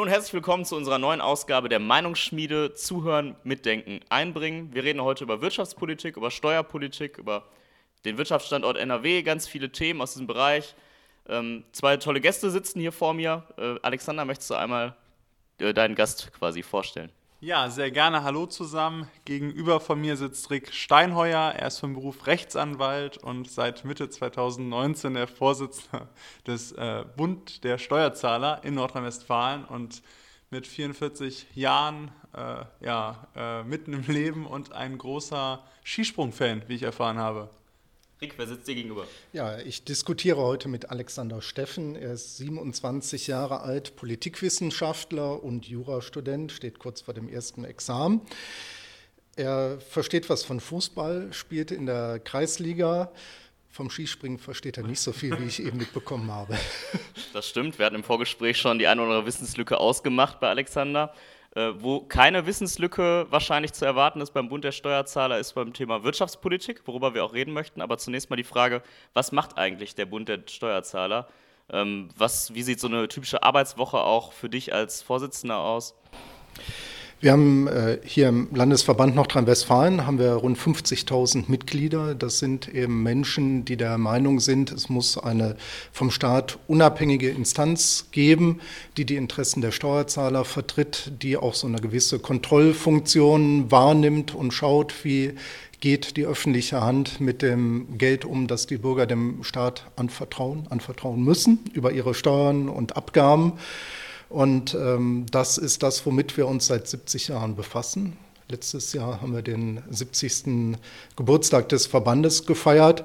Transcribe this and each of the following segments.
Hallo und herzlich willkommen zu unserer neuen Ausgabe der Meinungsschmiede Zuhören, Mitdenken, Einbringen. Wir reden heute über Wirtschaftspolitik, über Steuerpolitik, über den Wirtschaftsstandort NRW, ganz viele Themen aus diesem Bereich. Ähm, zwei tolle Gäste sitzen hier vor mir. Äh, Alexander, möchtest du einmal äh, deinen Gast quasi vorstellen? Ja, sehr gerne. Hallo zusammen. Gegenüber von mir sitzt Rick Steinheuer. Er ist vom Beruf Rechtsanwalt und seit Mitte 2019 der Vorsitzende des äh, Bund der Steuerzahler in Nordrhein-Westfalen und mit 44 Jahren äh, ja, äh, mitten im Leben und ein großer Skisprung-Fan, wie ich erfahren habe. Rick, wer sitzt dir gegenüber? Ja, ich diskutiere heute mit Alexander Steffen. Er ist 27 Jahre alt, Politikwissenschaftler und Jurastudent, steht kurz vor dem ersten Examen. Er versteht was von Fußball, spielt in der Kreisliga. Vom Skispringen versteht er nicht so viel, wie ich eben mitbekommen habe. Das stimmt. Wir hatten im Vorgespräch schon die eine oder andere Wissenslücke ausgemacht bei Alexander. Äh, wo keine Wissenslücke wahrscheinlich zu erwarten ist beim Bund der Steuerzahler, ist beim Thema Wirtschaftspolitik, worüber wir auch reden möchten. Aber zunächst mal die Frage, was macht eigentlich der Bund der Steuerzahler? Ähm, was, wie sieht so eine typische Arbeitswoche auch für dich als Vorsitzender aus? Wir haben äh, hier im Landesverband Nordrhein-Westfalen haben wir rund 50.000 Mitglieder. Das sind eben Menschen, die der Meinung sind, es muss eine vom Staat unabhängige Instanz geben, die die Interessen der Steuerzahler vertritt, die auch so eine gewisse Kontrollfunktion wahrnimmt und schaut, wie geht die öffentliche Hand mit dem Geld um, das die Bürger dem Staat anvertrauen, anvertrauen müssen über ihre Steuern und Abgaben. Und ähm, das ist das, womit wir uns seit 70 Jahren befassen. Letztes Jahr haben wir den 70. Geburtstag des Verbandes gefeiert.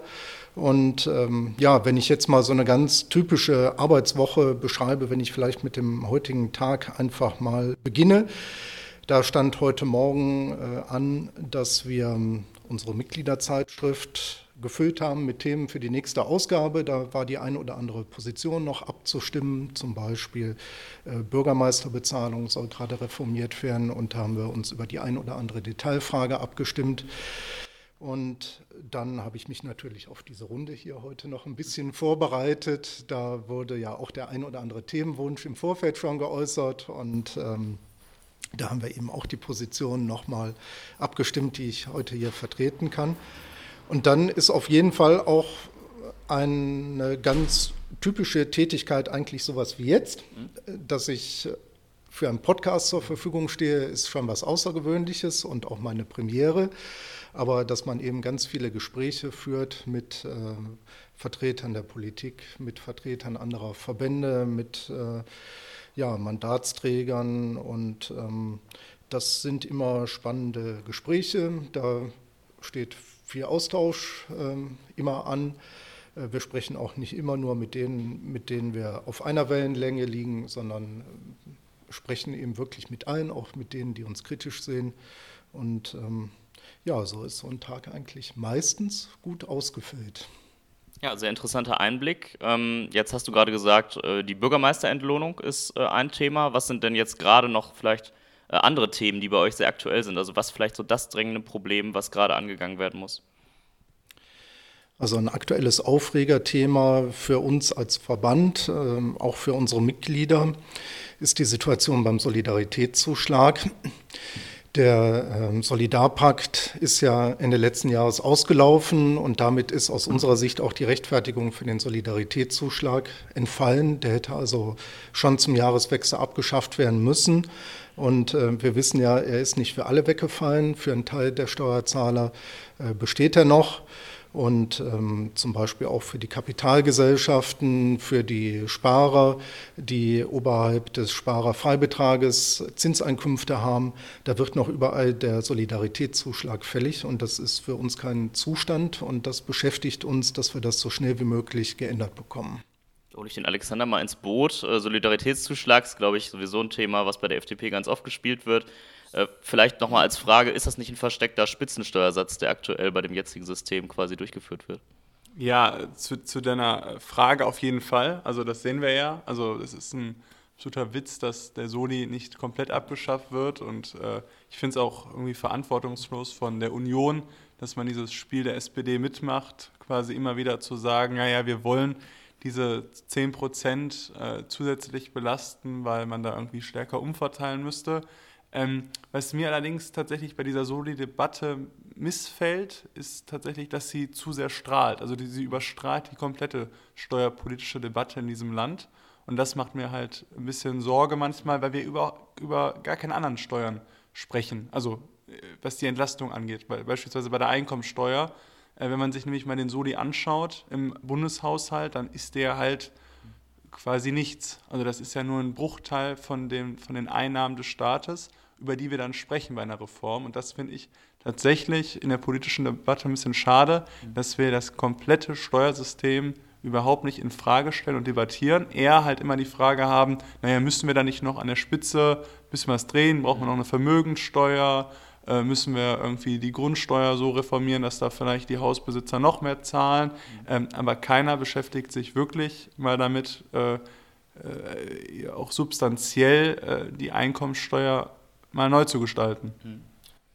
Und ähm, ja, wenn ich jetzt mal so eine ganz typische Arbeitswoche beschreibe, wenn ich vielleicht mit dem heutigen Tag einfach mal beginne, da stand heute Morgen äh, an, dass wir ähm, unsere Mitgliederzeitschrift gefüllt haben mit Themen für die nächste Ausgabe. Da war die eine oder andere Position noch abzustimmen, zum Beispiel äh, Bürgermeisterbezahlung soll gerade reformiert werden und haben wir uns über die ein oder andere Detailfrage abgestimmt. Und dann habe ich mich natürlich auf diese Runde hier heute noch ein bisschen vorbereitet. Da wurde ja auch der ein oder andere Themenwunsch im Vorfeld schon geäußert und ähm, da haben wir eben auch die Position nochmal abgestimmt, die ich heute hier vertreten kann. Und dann ist auf jeden Fall auch eine ganz typische Tätigkeit eigentlich sowas wie jetzt, dass ich für einen Podcast zur Verfügung stehe, ist schon was Außergewöhnliches und auch meine Premiere. Aber dass man eben ganz viele Gespräche führt mit äh, Vertretern der Politik, mit Vertretern anderer Verbände, mit äh, ja, Mandatsträgern und ähm, das sind immer spannende Gespräche. Da steht viel Austausch ähm, immer an. Äh, wir sprechen auch nicht immer nur mit denen, mit denen wir auf einer Wellenlänge liegen, sondern äh, sprechen eben wirklich mit allen, auch mit denen, die uns kritisch sehen. Und ähm, ja, so ist so ein Tag eigentlich meistens gut ausgefüllt. Ja, sehr interessanter Einblick. Ähm, jetzt hast du gerade gesagt, äh, die Bürgermeisterentlohnung ist ein Thema. Was sind denn jetzt gerade noch vielleicht andere Themen, die bei euch sehr aktuell sind? Also was vielleicht so das drängende Problem, was gerade angegangen werden muss? Also ein aktuelles Aufregerthema für uns als Verband, ähm, auch für unsere Mitglieder, ist die Situation beim Solidaritätszuschlag. Der ähm, Solidarpakt ist ja Ende letzten Jahres ausgelaufen und damit ist aus unserer Sicht auch die Rechtfertigung für den Solidaritätszuschlag entfallen. Der hätte also schon zum Jahreswechsel abgeschafft werden müssen. Und äh, wir wissen ja, er ist nicht für alle weggefallen. Für einen Teil der Steuerzahler äh, besteht er noch. Und ähm, zum Beispiel auch für die Kapitalgesellschaften, für die Sparer, die oberhalb des Sparerfreibetrages Zinseinkünfte haben, da wird noch überall der Solidaritätszuschlag fällig. Und das ist für uns kein Zustand. Und das beschäftigt uns, dass wir das so schnell wie möglich geändert bekommen hole ich den Alexander mal ins Boot. Äh, Solidaritätszuschlag ist, glaube ich, sowieso ein Thema, was bei der FDP ganz oft gespielt wird. Äh, vielleicht nochmal als Frage, ist das nicht ein versteckter Spitzensteuersatz, der aktuell bei dem jetzigen System quasi durchgeführt wird? Ja, zu, zu deiner Frage auf jeden Fall. Also das sehen wir ja. Also es ist ein absoluter Witz, dass der Soli nicht komplett abgeschafft wird. Und äh, ich finde es auch irgendwie verantwortungslos von der Union, dass man dieses Spiel der SPD mitmacht, quasi immer wieder zu sagen, naja, wir wollen diese 10 Prozent äh, zusätzlich belasten, weil man da irgendwie stärker umverteilen müsste. Ähm, was mir allerdings tatsächlich bei dieser Soli-Debatte missfällt, ist tatsächlich, dass sie zu sehr strahlt. Also die, sie überstrahlt die komplette steuerpolitische Debatte in diesem Land. Und das macht mir halt ein bisschen Sorge manchmal, weil wir über, über gar keine anderen Steuern sprechen. Also äh, was die Entlastung angeht, beispielsweise bei der Einkommensteuer. Äh, wenn man sich nämlich mal den Soli anschaut im Bundeshaushalt, dann ist der halt quasi nichts. Also das ist ja nur ein Bruchteil von, dem, von den Einnahmen des Staates, über die wir dann sprechen bei einer Reform. Und das finde ich tatsächlich in der politischen Debatte ein bisschen schade, dass wir das komplette Steuersystem überhaupt nicht in Frage stellen und debattieren. Eher halt immer die Frage haben, naja, müssen wir da nicht noch an der Spitze ein bisschen was drehen? Brauchen wir noch eine Vermögenssteuer? Äh, müssen wir irgendwie die Grundsteuer so reformieren, dass da vielleicht die Hausbesitzer noch mehr zahlen? Ähm, aber keiner beschäftigt sich wirklich mal damit, äh, äh, auch substanziell äh, die Einkommensteuer mal neu zu gestalten. Hm.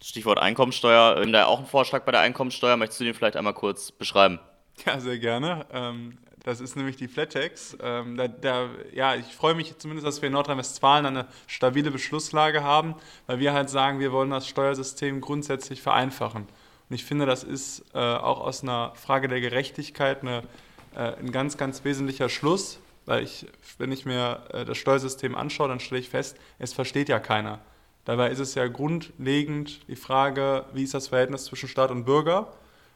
Stichwort Einkommensteuer. Wir haben da auch einen Vorschlag bei der Einkommensteuer. Möchtest du den vielleicht einmal kurz beschreiben? Ja, sehr gerne. Ähm, das ist nämlich die Flat Tax. Ähm, da, da, ja, ich freue mich zumindest, dass wir in Nordrhein-Westfalen eine stabile Beschlusslage haben, weil wir halt sagen, wir wollen das Steuersystem grundsätzlich vereinfachen. Und ich finde, das ist äh, auch aus einer Frage der Gerechtigkeit eine, äh, ein ganz, ganz wesentlicher Schluss, weil ich, wenn ich mir äh, das Steuersystem anschaue, dann stelle ich fest, es versteht ja keiner. Dabei ist es ja grundlegend die Frage, wie ist das Verhältnis zwischen Staat und Bürger?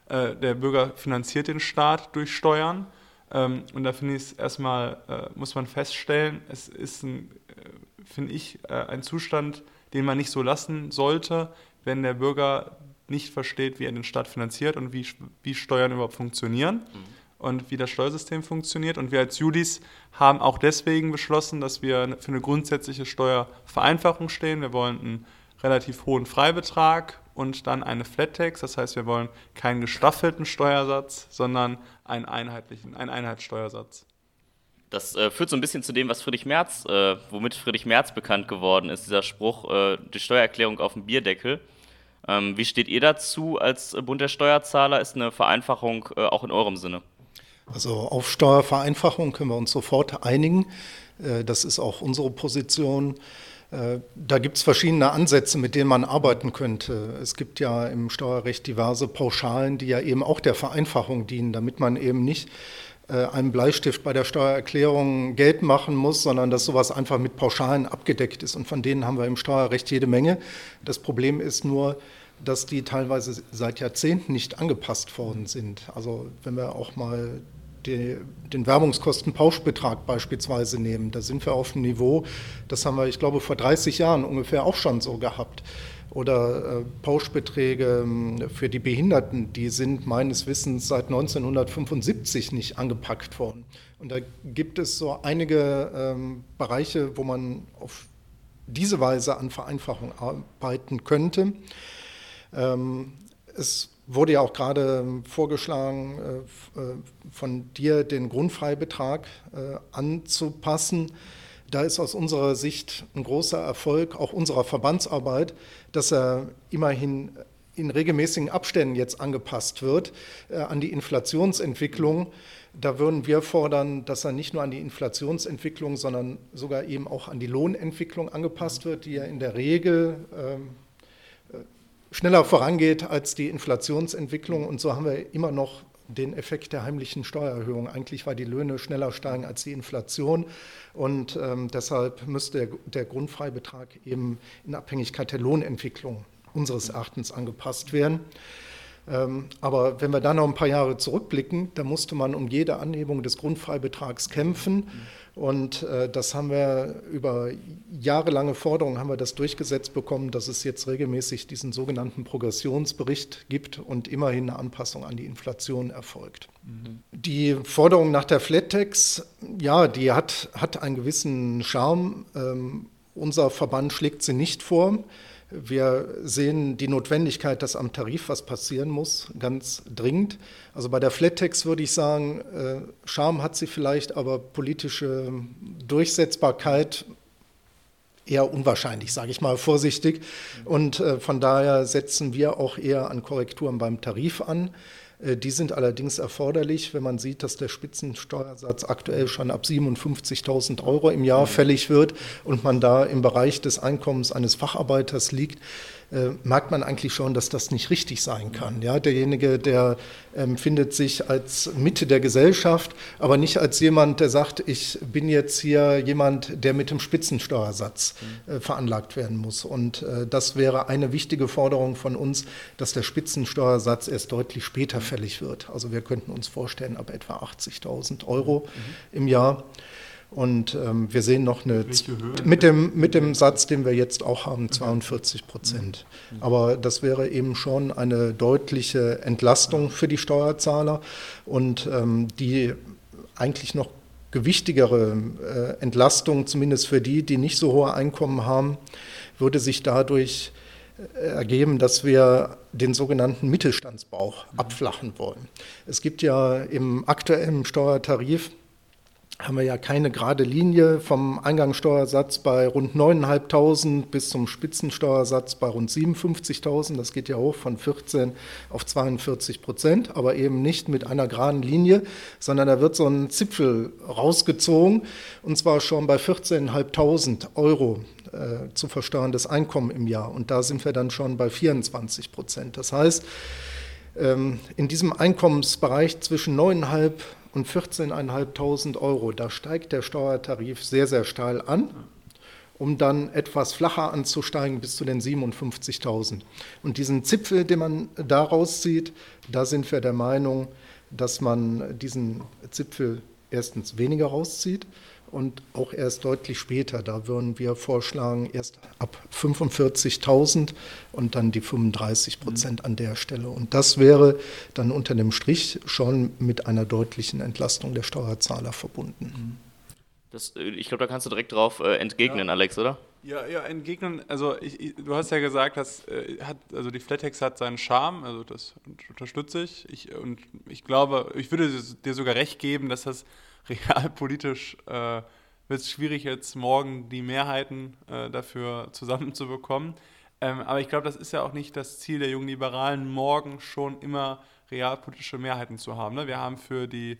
Äh, der Bürger finanziert den Staat durch Steuern. Ähm, und da finde ich es erstmal, äh, muss man feststellen, es ist, ein, äh, finde ich, äh, ein Zustand, den man nicht so lassen sollte, wenn der Bürger nicht versteht, wie er den Staat finanziert und wie, wie Steuern überhaupt funktionieren. Mhm und wie das Steuersystem funktioniert. Und wir als Judis haben auch deswegen beschlossen, dass wir für eine grundsätzliche Steuervereinfachung stehen. Wir wollen einen relativ hohen Freibetrag und dann eine Flat Tax. Das heißt, wir wollen keinen gestaffelten Steuersatz, sondern einen einheitlichen, einen Einheitssteuersatz. Das äh, führt so ein bisschen zu dem, was Friedrich Merz, äh, womit Friedrich Merz bekannt geworden ist, dieser Spruch, äh, die Steuererklärung auf dem Bierdeckel. Ähm, wie steht ihr dazu als Bund der Steuerzahler? Ist eine Vereinfachung äh, auch in eurem Sinne? Also auf Steuervereinfachung können wir uns sofort einigen. Äh, das ist auch unsere Position. Äh, da gibt es verschiedene Ansätze, mit denen man arbeiten könnte. Es gibt ja im Steuerrecht diverse Pauschalen, die ja eben auch der Vereinfachung dienen, damit man eben nicht äh, einem Bleistift bei der Steuererklärung Geld machen muss, sondern dass sowas einfach mit Pauschalen abgedeckt ist. Und von denen haben wir im Steuerrecht jede Menge. Das Problem ist nur, dass die teilweise seit Jahrzehnten nicht angepasst worden sind. Also wenn wir auch mal die, den Werbungskostenpauschbetrag beispielsweise nehmen, da sind wir auf einem Niveau, das haben wir, ich glaube, vor 30 Jahren ungefähr auch schon so gehabt. Oder äh, Pauschbeträge ähm, für die Behinderten, die sind meines Wissens seit 1975 nicht angepackt worden. Und da gibt es so einige ähm, Bereiche, wo man auf diese Weise an Vereinfachung arbeiten könnte. Ähm, es wurde ja auch gerade ähm, vorgeschlagen, äh, äh, von dir den Grundfreibetrag äh, anzupassen. Da ist aus unserer Sicht ein großer Erfolg auch unserer Verbandsarbeit, dass er immerhin in regelmäßigen Abständen jetzt angepasst wird an die Inflationsentwicklung. Da würden wir fordern, dass er nicht nur an die Inflationsentwicklung, sondern sogar eben auch an die Lohnentwicklung angepasst wird, die ja in der Regel ähm, schneller vorangeht als die Inflationsentwicklung. Und so haben wir immer noch den Effekt der heimlichen Steuererhöhung. Eigentlich, weil die Löhne schneller steigen als die Inflation. Und ähm, deshalb müsste der, der Grundfreibetrag eben in Abhängigkeit der Lohnentwicklung unseres Erachtens angepasst werden. Ähm, aber wenn wir dann noch ein paar Jahre zurückblicken, da musste man um jede Anhebung des Grundfreibetrags kämpfen. Und äh, das haben wir über jahrelange Forderungen haben wir das durchgesetzt bekommen, dass es jetzt regelmäßig diesen sogenannten Progressionsbericht gibt und immerhin eine Anpassung an die Inflation erfolgt. Mhm. Die Forderung nach der Flat Tax, ja, die hat, hat einen gewissen Charme. Ähm, unser Verband schlägt sie nicht vor. Wir sehen die Notwendigkeit, dass am Tarif was passieren muss, ganz dringend. Also bei der Flat-Tax würde ich sagen, äh, Charme hat sie vielleicht, aber politische Durchsetzbarkeit eher unwahrscheinlich, sage ich mal vorsichtig. Und äh, von daher setzen wir auch eher an Korrekturen beim Tarif an. Äh, die sind allerdings erforderlich, wenn man sieht, dass der Spitzensteuersatz aktuell schon ab 57.000 Euro im Jahr fällig wird und man da im Bereich des Einkommens eines Facharbeiters liegt äh, merkt man eigentlich schon, dass das nicht richtig sein kann. Ja, derjenige, der ähm, sich als Mitte der Gesellschaft, aber nicht als jemand, der sagt, ich bin jetzt hier jemand, der mit dem Spitzensteuersatz äh, veranlagt werden muss. Und äh, das wäre eine wichtige Forderung von uns, dass der Spitzensteuersatz erst deutlich später fällig wird. Also wir könnten uns vorstellen, ab etwa 80.000 Euro mhm. im Jahr. Und ähm, wir sehen noch eine mit dem, mit dem Satz, den wir jetzt auch haben, 42 Prozent. Aber das wäre eben schon eine deutliche Entlastung für die Steuerzahler und ähm, die eigentlich noch gewichtigere äh, Entlastung, zumindest für die, die nicht so hohe Einkommen haben, würde sich dadurch äh, ergeben, dass wir den sogenannten Mittelstandsbauch abflachen wollen. Es gibt ja im aktuellen Steuertarif haben wir ja keine gerade Linie vom Eingangssteuersatz bei rund 9.500 bis zum Spitzensteuersatz bei rund 57.000. Das geht ja hoch von 14 auf 42 Prozent, aber eben nicht mit einer geraden Linie, sondern da wird so ein Zipfel rausgezogen und zwar schon bei 14.500 Euro äh, zu versteuerndes Einkommen im Jahr. Und da sind wir dann schon bei 24 Prozent. Das heißt, ähm, in diesem Einkommensbereich zwischen 9.500 und 14.500 Euro. Da steigt der Steuertarif sehr, sehr steil an, um dann etwas flacher anzusteigen bis zu den 57.000. Und diesen Zipfel, den man daraus sieht, da sind wir der Meinung, dass man diesen Zipfel erstens weniger rauszieht und auch erst deutlich später. Da würden wir vorschlagen, erst ab 45.000 und dann die 35 Prozent an der Stelle. Und das wäre dann unter dem Strich schon mit einer deutlichen Entlastung der Steuerzahler verbunden. Das, äh, ich glaube, da kannst du direkt drauf äh, entgegnen, ja. Alex, oder? Ja, ja, entgegnen. Also ich, ich, du hast ja gesagt, dass äh, hat, also die Flatex hat seinen Charme, also das unterstütze ich. ich. Und ich glaube, ich würde dir sogar recht geben, dass das realpolitisch äh, wird es schwierig, jetzt morgen die Mehrheiten äh, dafür zusammenzubekommen. Ähm, aber ich glaube, das ist ja auch nicht das Ziel der jungen Liberalen, morgen schon immer realpolitische Mehrheiten zu haben. Ne? Wir haben für die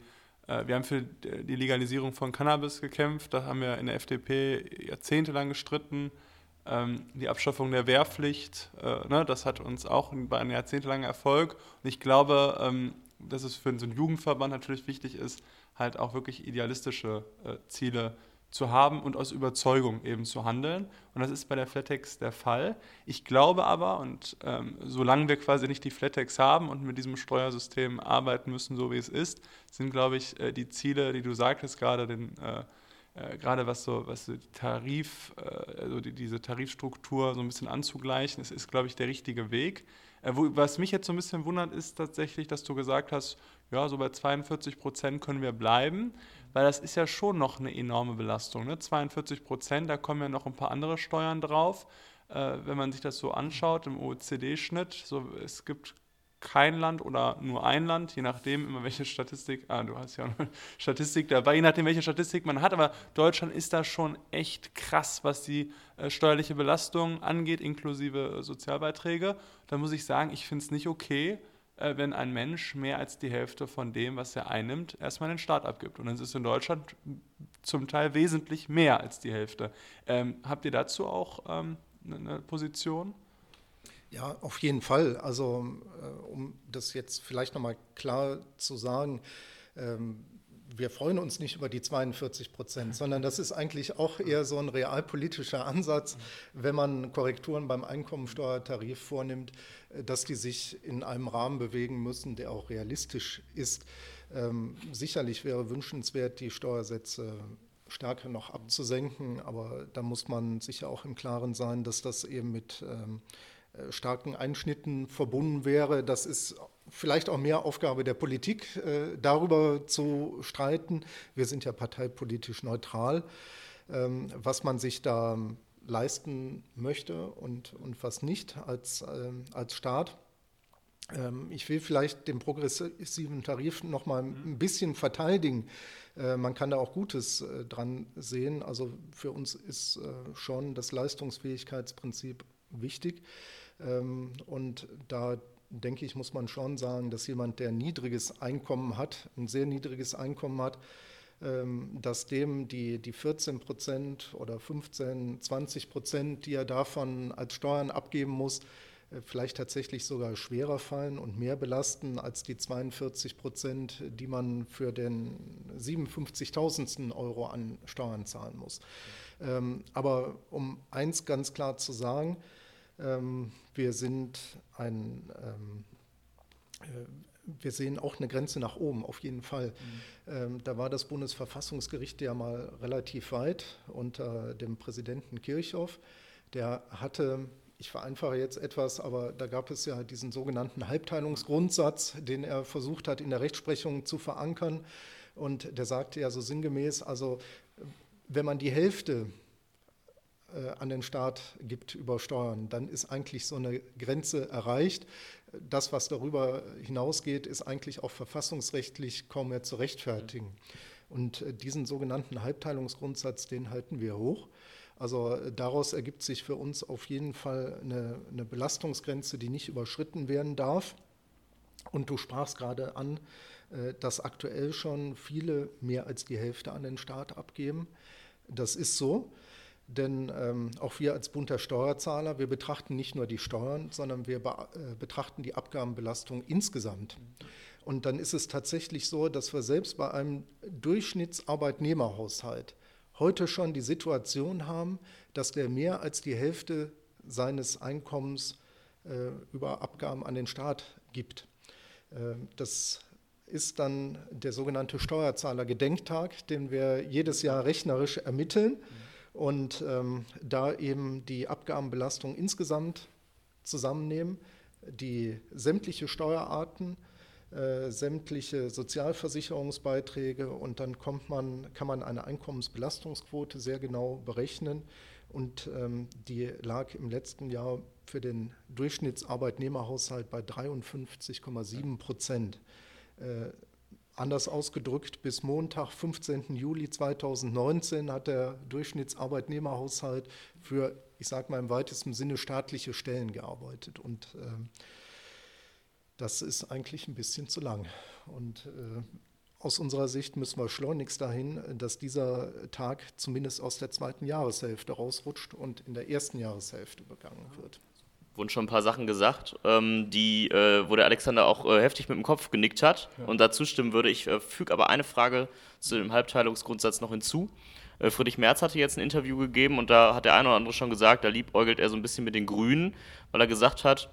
äh, wir haben für die Legalisierung von Cannabis gekämpft, da haben wir in der FDP jahrzehntelang gestritten. Ähm, die Abschaffung der Wehrpflicht, äh, ne, das hat uns auch bei einem jahrzehntelangen Erfolg. Und ich glaube, ähm, dass es für so einen Jugendverband natürlich wichtig ist, halt auch wirklich idealistische äh, Ziele zu haben und aus Überzeugung eben zu handeln. Und das ist bei der Flatex der Fall. Ich glaube aber, und ähm, solange wir quasi nicht die Flatex haben und mit diesem Steuersystem arbeiten müssen, so wie es ist, sind, glaube ich, äh, die Ziele, die du sagtest, gerade den äh, äh, gerade was so, was so Tarif, äh, also die, diese Tarifstruktur so ein bisschen anzugleichen, ist, ist glaube ich, der richtige Weg. Äh, was mich jetzt so ein bisschen wundert, ist tatsächlich, dass du gesagt hast, ja, so bei 42 Prozent können wir bleiben, weil das ist ja schon noch eine enorme Belastung. Ne? 42 Prozent, da kommen ja noch ein paar andere Steuern drauf. Äh, wenn man sich das so anschaut im OECD-Schnitt, so, es gibt kein Land oder nur ein Land, je nachdem immer welche Statistik, ah, du hast ja eine Statistik dabei, je nachdem welche Statistik man hat, aber Deutschland ist da schon echt krass, was die äh, steuerliche Belastung angeht, inklusive äh, Sozialbeiträge. Da muss ich sagen, ich finde es nicht okay, äh, wenn ein Mensch mehr als die Hälfte von dem, was er einnimmt, erstmal den Staat abgibt. Und das ist in Deutschland zum Teil wesentlich mehr als die Hälfte. Ähm, habt ihr dazu auch ähm, eine Position? Ja, auf jeden Fall. Also äh, um das jetzt vielleicht nochmal klar zu sagen, ähm, wir freuen uns nicht über die 42 Prozent, sondern das ist eigentlich auch eher so ein realpolitischer Ansatz, wenn man Korrekturen beim Einkommensteuertarif vornimmt, äh, dass die sich in einem Rahmen bewegen müssen, der auch realistisch ist. Ähm, sicherlich wäre wünschenswert, die Steuersätze stärker noch abzusenken, aber da muss man sicher auch im Klaren sein, dass das eben mit ähm, äh, starken Einschnitten verbunden wäre. Das ist vielleicht auch mehr Aufgabe der Politik, äh, darüber zu streiten. Wir sind ja parteipolitisch neutral, ähm, was man sich da leisten möchte und, und was nicht als, ähm, als Staat. Ähm, ich will vielleicht den progressiven Tarif noch mal ein bisschen verteidigen. Äh, man kann da auch Gutes dran sehen. Also für uns ist schon das Leistungsfähigkeitsprinzip wichtig. Ähm, und da denke ich, muss man schon sagen, dass jemand, der ein niedriges Einkommen hat, ein sehr niedriges Einkommen hat, ähm, dass dem die, die 14 Prozent oder 15, 20 Prozent, die er davon als Steuern abgeben muss, äh, vielleicht tatsächlich sogar schwerer fallen und mehr belasten als die 42 Prozent, die man für den 57.000. Euro an Steuern zahlen muss. Ähm, aber um eins ganz klar zu sagen, ähm, wir sind ein, äh, wir sehen auch eine Grenze nach oben, auf jeden Fall. Mhm. Da war das Bundesverfassungsgericht ja mal relativ weit unter dem Präsidenten Kirchhoff. Der hatte ich vereinfache jetzt etwas, aber da gab es ja diesen sogenannten Halbteilungsgrundsatz, den er versucht hat in der Rechtsprechung zu verankern. Und der sagte ja so sinngemäß, also wenn man die Hälfte an den Staat gibt über Steuern, dann ist eigentlich so eine Grenze erreicht. Das, was darüber hinausgeht, ist eigentlich auch verfassungsrechtlich kaum mehr zu rechtfertigen. Und äh, diesen sogenannten Halbteilungsgrundsatz, den halten wir hoch. Also äh, daraus ergibt sich für uns auf jeden Fall eine, eine Belastungsgrenze, die nicht überschritten werden darf. Und du sprachst gerade an, äh, dass aktuell schon viele mehr als die Hälfte an den Staat abgeben. Das ist so, denn ähm, auch wir als Bund der Steuerzahler, wir betrachten nicht nur die Steuern, sondern wir be äh, betrachten die Abgabenbelastung insgesamt. Und dann ist es tatsächlich so, dass wir selbst bei einem Durchschnittsarbeitnehmerhaushalt heute schon die Situation haben, dass der mehr als die Hälfte seines Einkommens äh, über Abgaben an den Staat gibt. Äh, das ist dann der sogenannte Steuerzahlergedenktag, den wir jedes Jahr rechnerisch ermitteln und ähm, da eben die Abgabenbelastung insgesamt zusammennehmen, die sämtliche Steuerarten äh, sämtliche Sozialversicherungsbeiträge und dann kommt man, kann man eine Einkommensbelastungsquote sehr genau berechnen und ähm, die lag im letzten Jahr für den Durchschnittsarbeitnehmerhaushalt bei 53,7 Prozent. Äh, anders ausgedrückt, bis Montag, 15. Juli 2019 hat der Durchschnittsarbeitnehmerhaushalt für, ich sage mal im weitesten Sinne, staatliche Stellen gearbeitet. Und äh, das ist eigentlich ein bisschen zu lang. Und äh, aus unserer Sicht müssen wir schleunigst dahin, dass dieser Tag zumindest aus der zweiten Jahreshälfte rausrutscht und in der ersten Jahreshälfte begangen wird. Wurden schon ein paar Sachen gesagt, ähm, die, äh, wo der Alexander auch äh, heftig mit dem Kopf genickt hat ja. und dazu stimmen würde. Ich äh, füge aber eine Frage zu dem Halbteilungsgrundsatz noch hinzu. Äh, Friedrich Merz hatte jetzt ein Interview gegeben und da hat der eine oder andere schon gesagt, da liebäugelt er so ein bisschen mit den Grünen, weil er gesagt hat,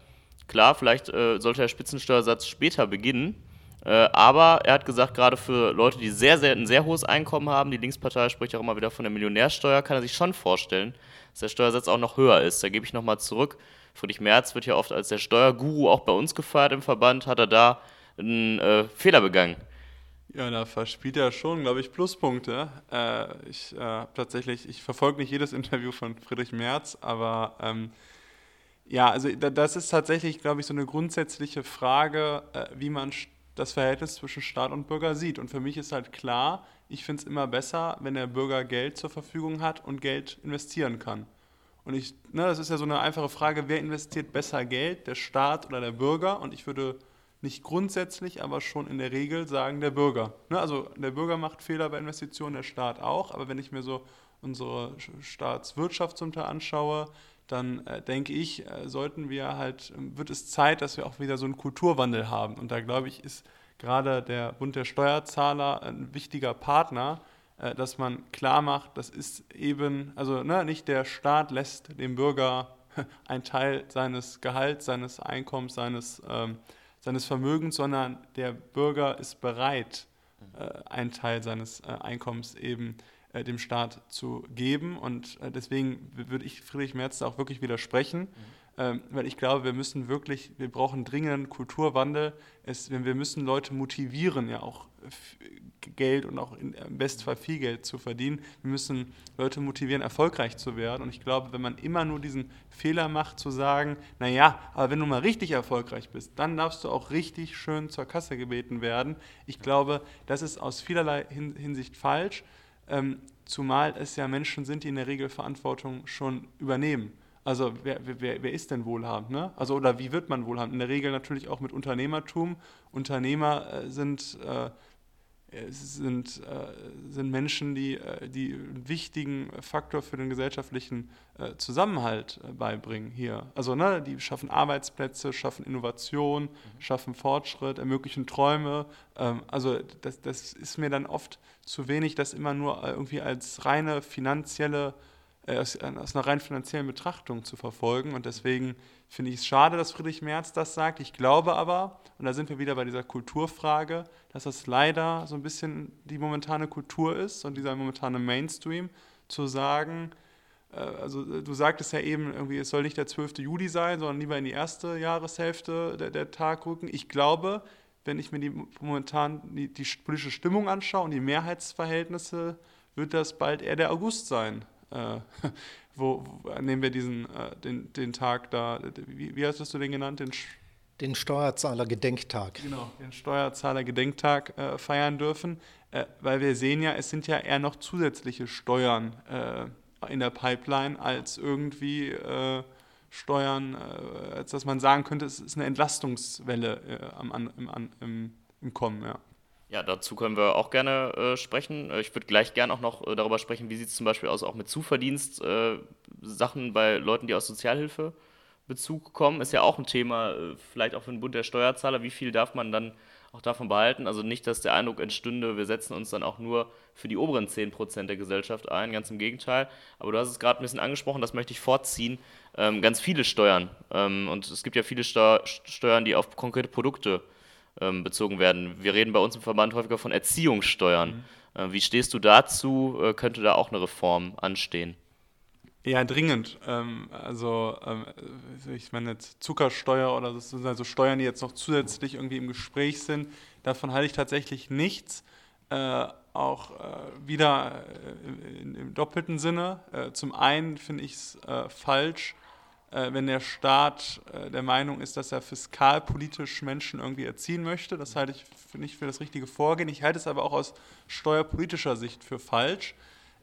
Klar, vielleicht äh, sollte der Spitzensteuersatz später beginnen. Äh, aber er hat gesagt, gerade für Leute, die sehr, sehr, ein sehr hohes Einkommen haben, die Linkspartei spricht auch immer wieder von der Millionärsteuer, kann er sich schon vorstellen, dass der Steuersatz auch noch höher ist. Da gebe ich nochmal zurück. Friedrich Merz wird ja oft als der Steuerguru auch bei uns gefeiert im Verband. Hat er da einen äh, Fehler begangen? Ja, da verspielt er schon, glaube ich, Pluspunkte. Äh, ich äh, tatsächlich, ich verfolge nicht jedes Interview von Friedrich Merz, aber ähm, ja, also das ist tatsächlich, glaube ich, so eine grundsätzliche Frage, äh, wie man das Verhältnis zwischen Staat und Bürger sieht. Und für mich ist halt klar, ich finde es immer besser, wenn der Bürger Geld zur Verfügung hat und Geld investieren kann. Und ich, ne, das ist ja so eine einfache Frage, wer investiert besser Geld, der Staat oder der Bürger? Und ich würde nicht grundsätzlich, aber schon in der Regel sagen, der Bürger. Ne, also der Bürger macht Fehler bei Investitionen, der Staat auch. Aber wenn ich mir so unsere Staatswirtschaft zum Teil anschaue, dann äh, denke ich, äh, sollten wir halt, ähm, wird es Zeit, dass wir auch wieder so einen Kulturwandel haben. Und da glaube ich, ist gerade der Bund der Steuerzahler ein wichtiger Partner, äh, dass man klar macht, das ist eben, also ne, nicht der Staat lässt dem Bürger einen Teil seines Gehalts, seines Einkommens, seines, ähm, seines Vermögens, sondern der Bürger ist bereit, äh, einen Teil seines äh, Einkommens eben äh, dem Staat zu geben. Und äh, deswegen würde ich Friedrich Merz auch wirklich widersprechen. Mhm. Ähm, weil ich glaube, wir müssen wirklich, wir brauchen dringend Kulturwandel. Es, wir müssen Leute motivieren, ja auch Geld und auch in, im Bestfall viel Geld zu verdienen. Wir müssen Leute motivieren, erfolgreich zu werden. Und ich glaube, wenn man immer nur diesen Fehler macht, zu sagen, naja, aber wenn du mal richtig erfolgreich bist, dann darfst du auch richtig schön zur Kasse gebeten werden. Ich glaube, das ist aus vielerlei Hinsicht falsch ähm, zumal es ja Menschen sind, die in der Regel Verantwortung schon übernehmen. Also wer, wer, wer ist denn wohlhabend? Ne? Also oder wie wird man wohlhabend? In der Regel natürlich auch mit Unternehmertum. Unternehmer äh, sind äh, es sind, äh, sind Menschen, die, äh, die einen wichtigen Faktor für den gesellschaftlichen äh, Zusammenhalt äh, beibringen hier. Also ne, die schaffen Arbeitsplätze, schaffen Innovation, mhm. schaffen Fortschritt, ermöglichen Träume. Ähm, also das, das ist mir dann oft zu wenig, das immer nur irgendwie als reine finanzielle äh, aus, aus, einer rein finanziellen Betrachtung zu verfolgen. Und deswegen finde ich es schade, dass Friedrich Merz das sagt. Ich glaube aber, und da sind wir wieder bei dieser Kulturfrage, dass das leider so ein bisschen die momentane Kultur ist und dieser momentane Mainstream, zu sagen, äh, also äh, du sagtest ja eben, irgendwie, es soll nicht der 12. Juli sein, sondern lieber in die erste Jahreshälfte der, der Tag rücken. Ich glaube, wenn ich mir die momentan die, die politische Stimmung anschaue und die Mehrheitsverhältnisse, wird das bald eher der August sein äh, wo, wo, nehmen wir diesen, äh, den, den Tag da, wie, wie hast du den genannt? Den, den Steuerzahler-Gedenktag. Genau, den Steuerzahler-Gedenktag äh, feiern dürfen, äh, weil wir sehen ja, es sind ja eher noch zusätzliche Steuern äh, in der Pipeline als irgendwie äh, Steuern, als dass man sagen könnte, es ist eine Entlastungswelle am, im, im, im Kommen, ja. Ja, dazu können wir auch gerne äh, sprechen. Äh, ich würde gleich gerne auch noch äh, darüber sprechen, wie sieht es zum Beispiel aus, auch mit Zuverdienst, äh, bei Leuten, die aus Sozialhilfebezug kommen, ist ja auch ein Thema, äh, vielleicht auch für den Bund der Steuerzahler. Wie viel darf man dann auch davon behalten? Also nicht, dass der Eindruck entstünde, wir setzen uns dann auch nur für die oberen 10% der Gesellschaft ein, ganz im Gegenteil. Aber du hast es gerade ein bisschen angesprochen, das möchte ich vorziehen. Ähm, ganz viele Steuern. Ähm, und es gibt ja viele Steu Steuern, die auf konkrete Produkte ähm, bezogen werden. Wir reden bei uns im Verband häufiger von Erziehungssteuern. Mhm. Äh, wie stehst du dazu? Äh, könnte da auch eine Reform anstehen? Ja, dringend. Ähm, also, ähm, ich meine, jetzt Zuckersteuer oder das sind also Steuern, die jetzt noch zusätzlich irgendwie im Gespräch sind. Davon halte ich tatsächlich nichts. Äh, auch äh, wieder äh, im doppelten Sinne. Äh, zum einen finde ich es äh, falsch, wenn der Staat äh, der Meinung ist, dass er fiskalpolitisch Menschen irgendwie erziehen möchte. Das halte ich nicht für das richtige Vorgehen. Ich halte es aber auch aus steuerpolitischer Sicht für falsch,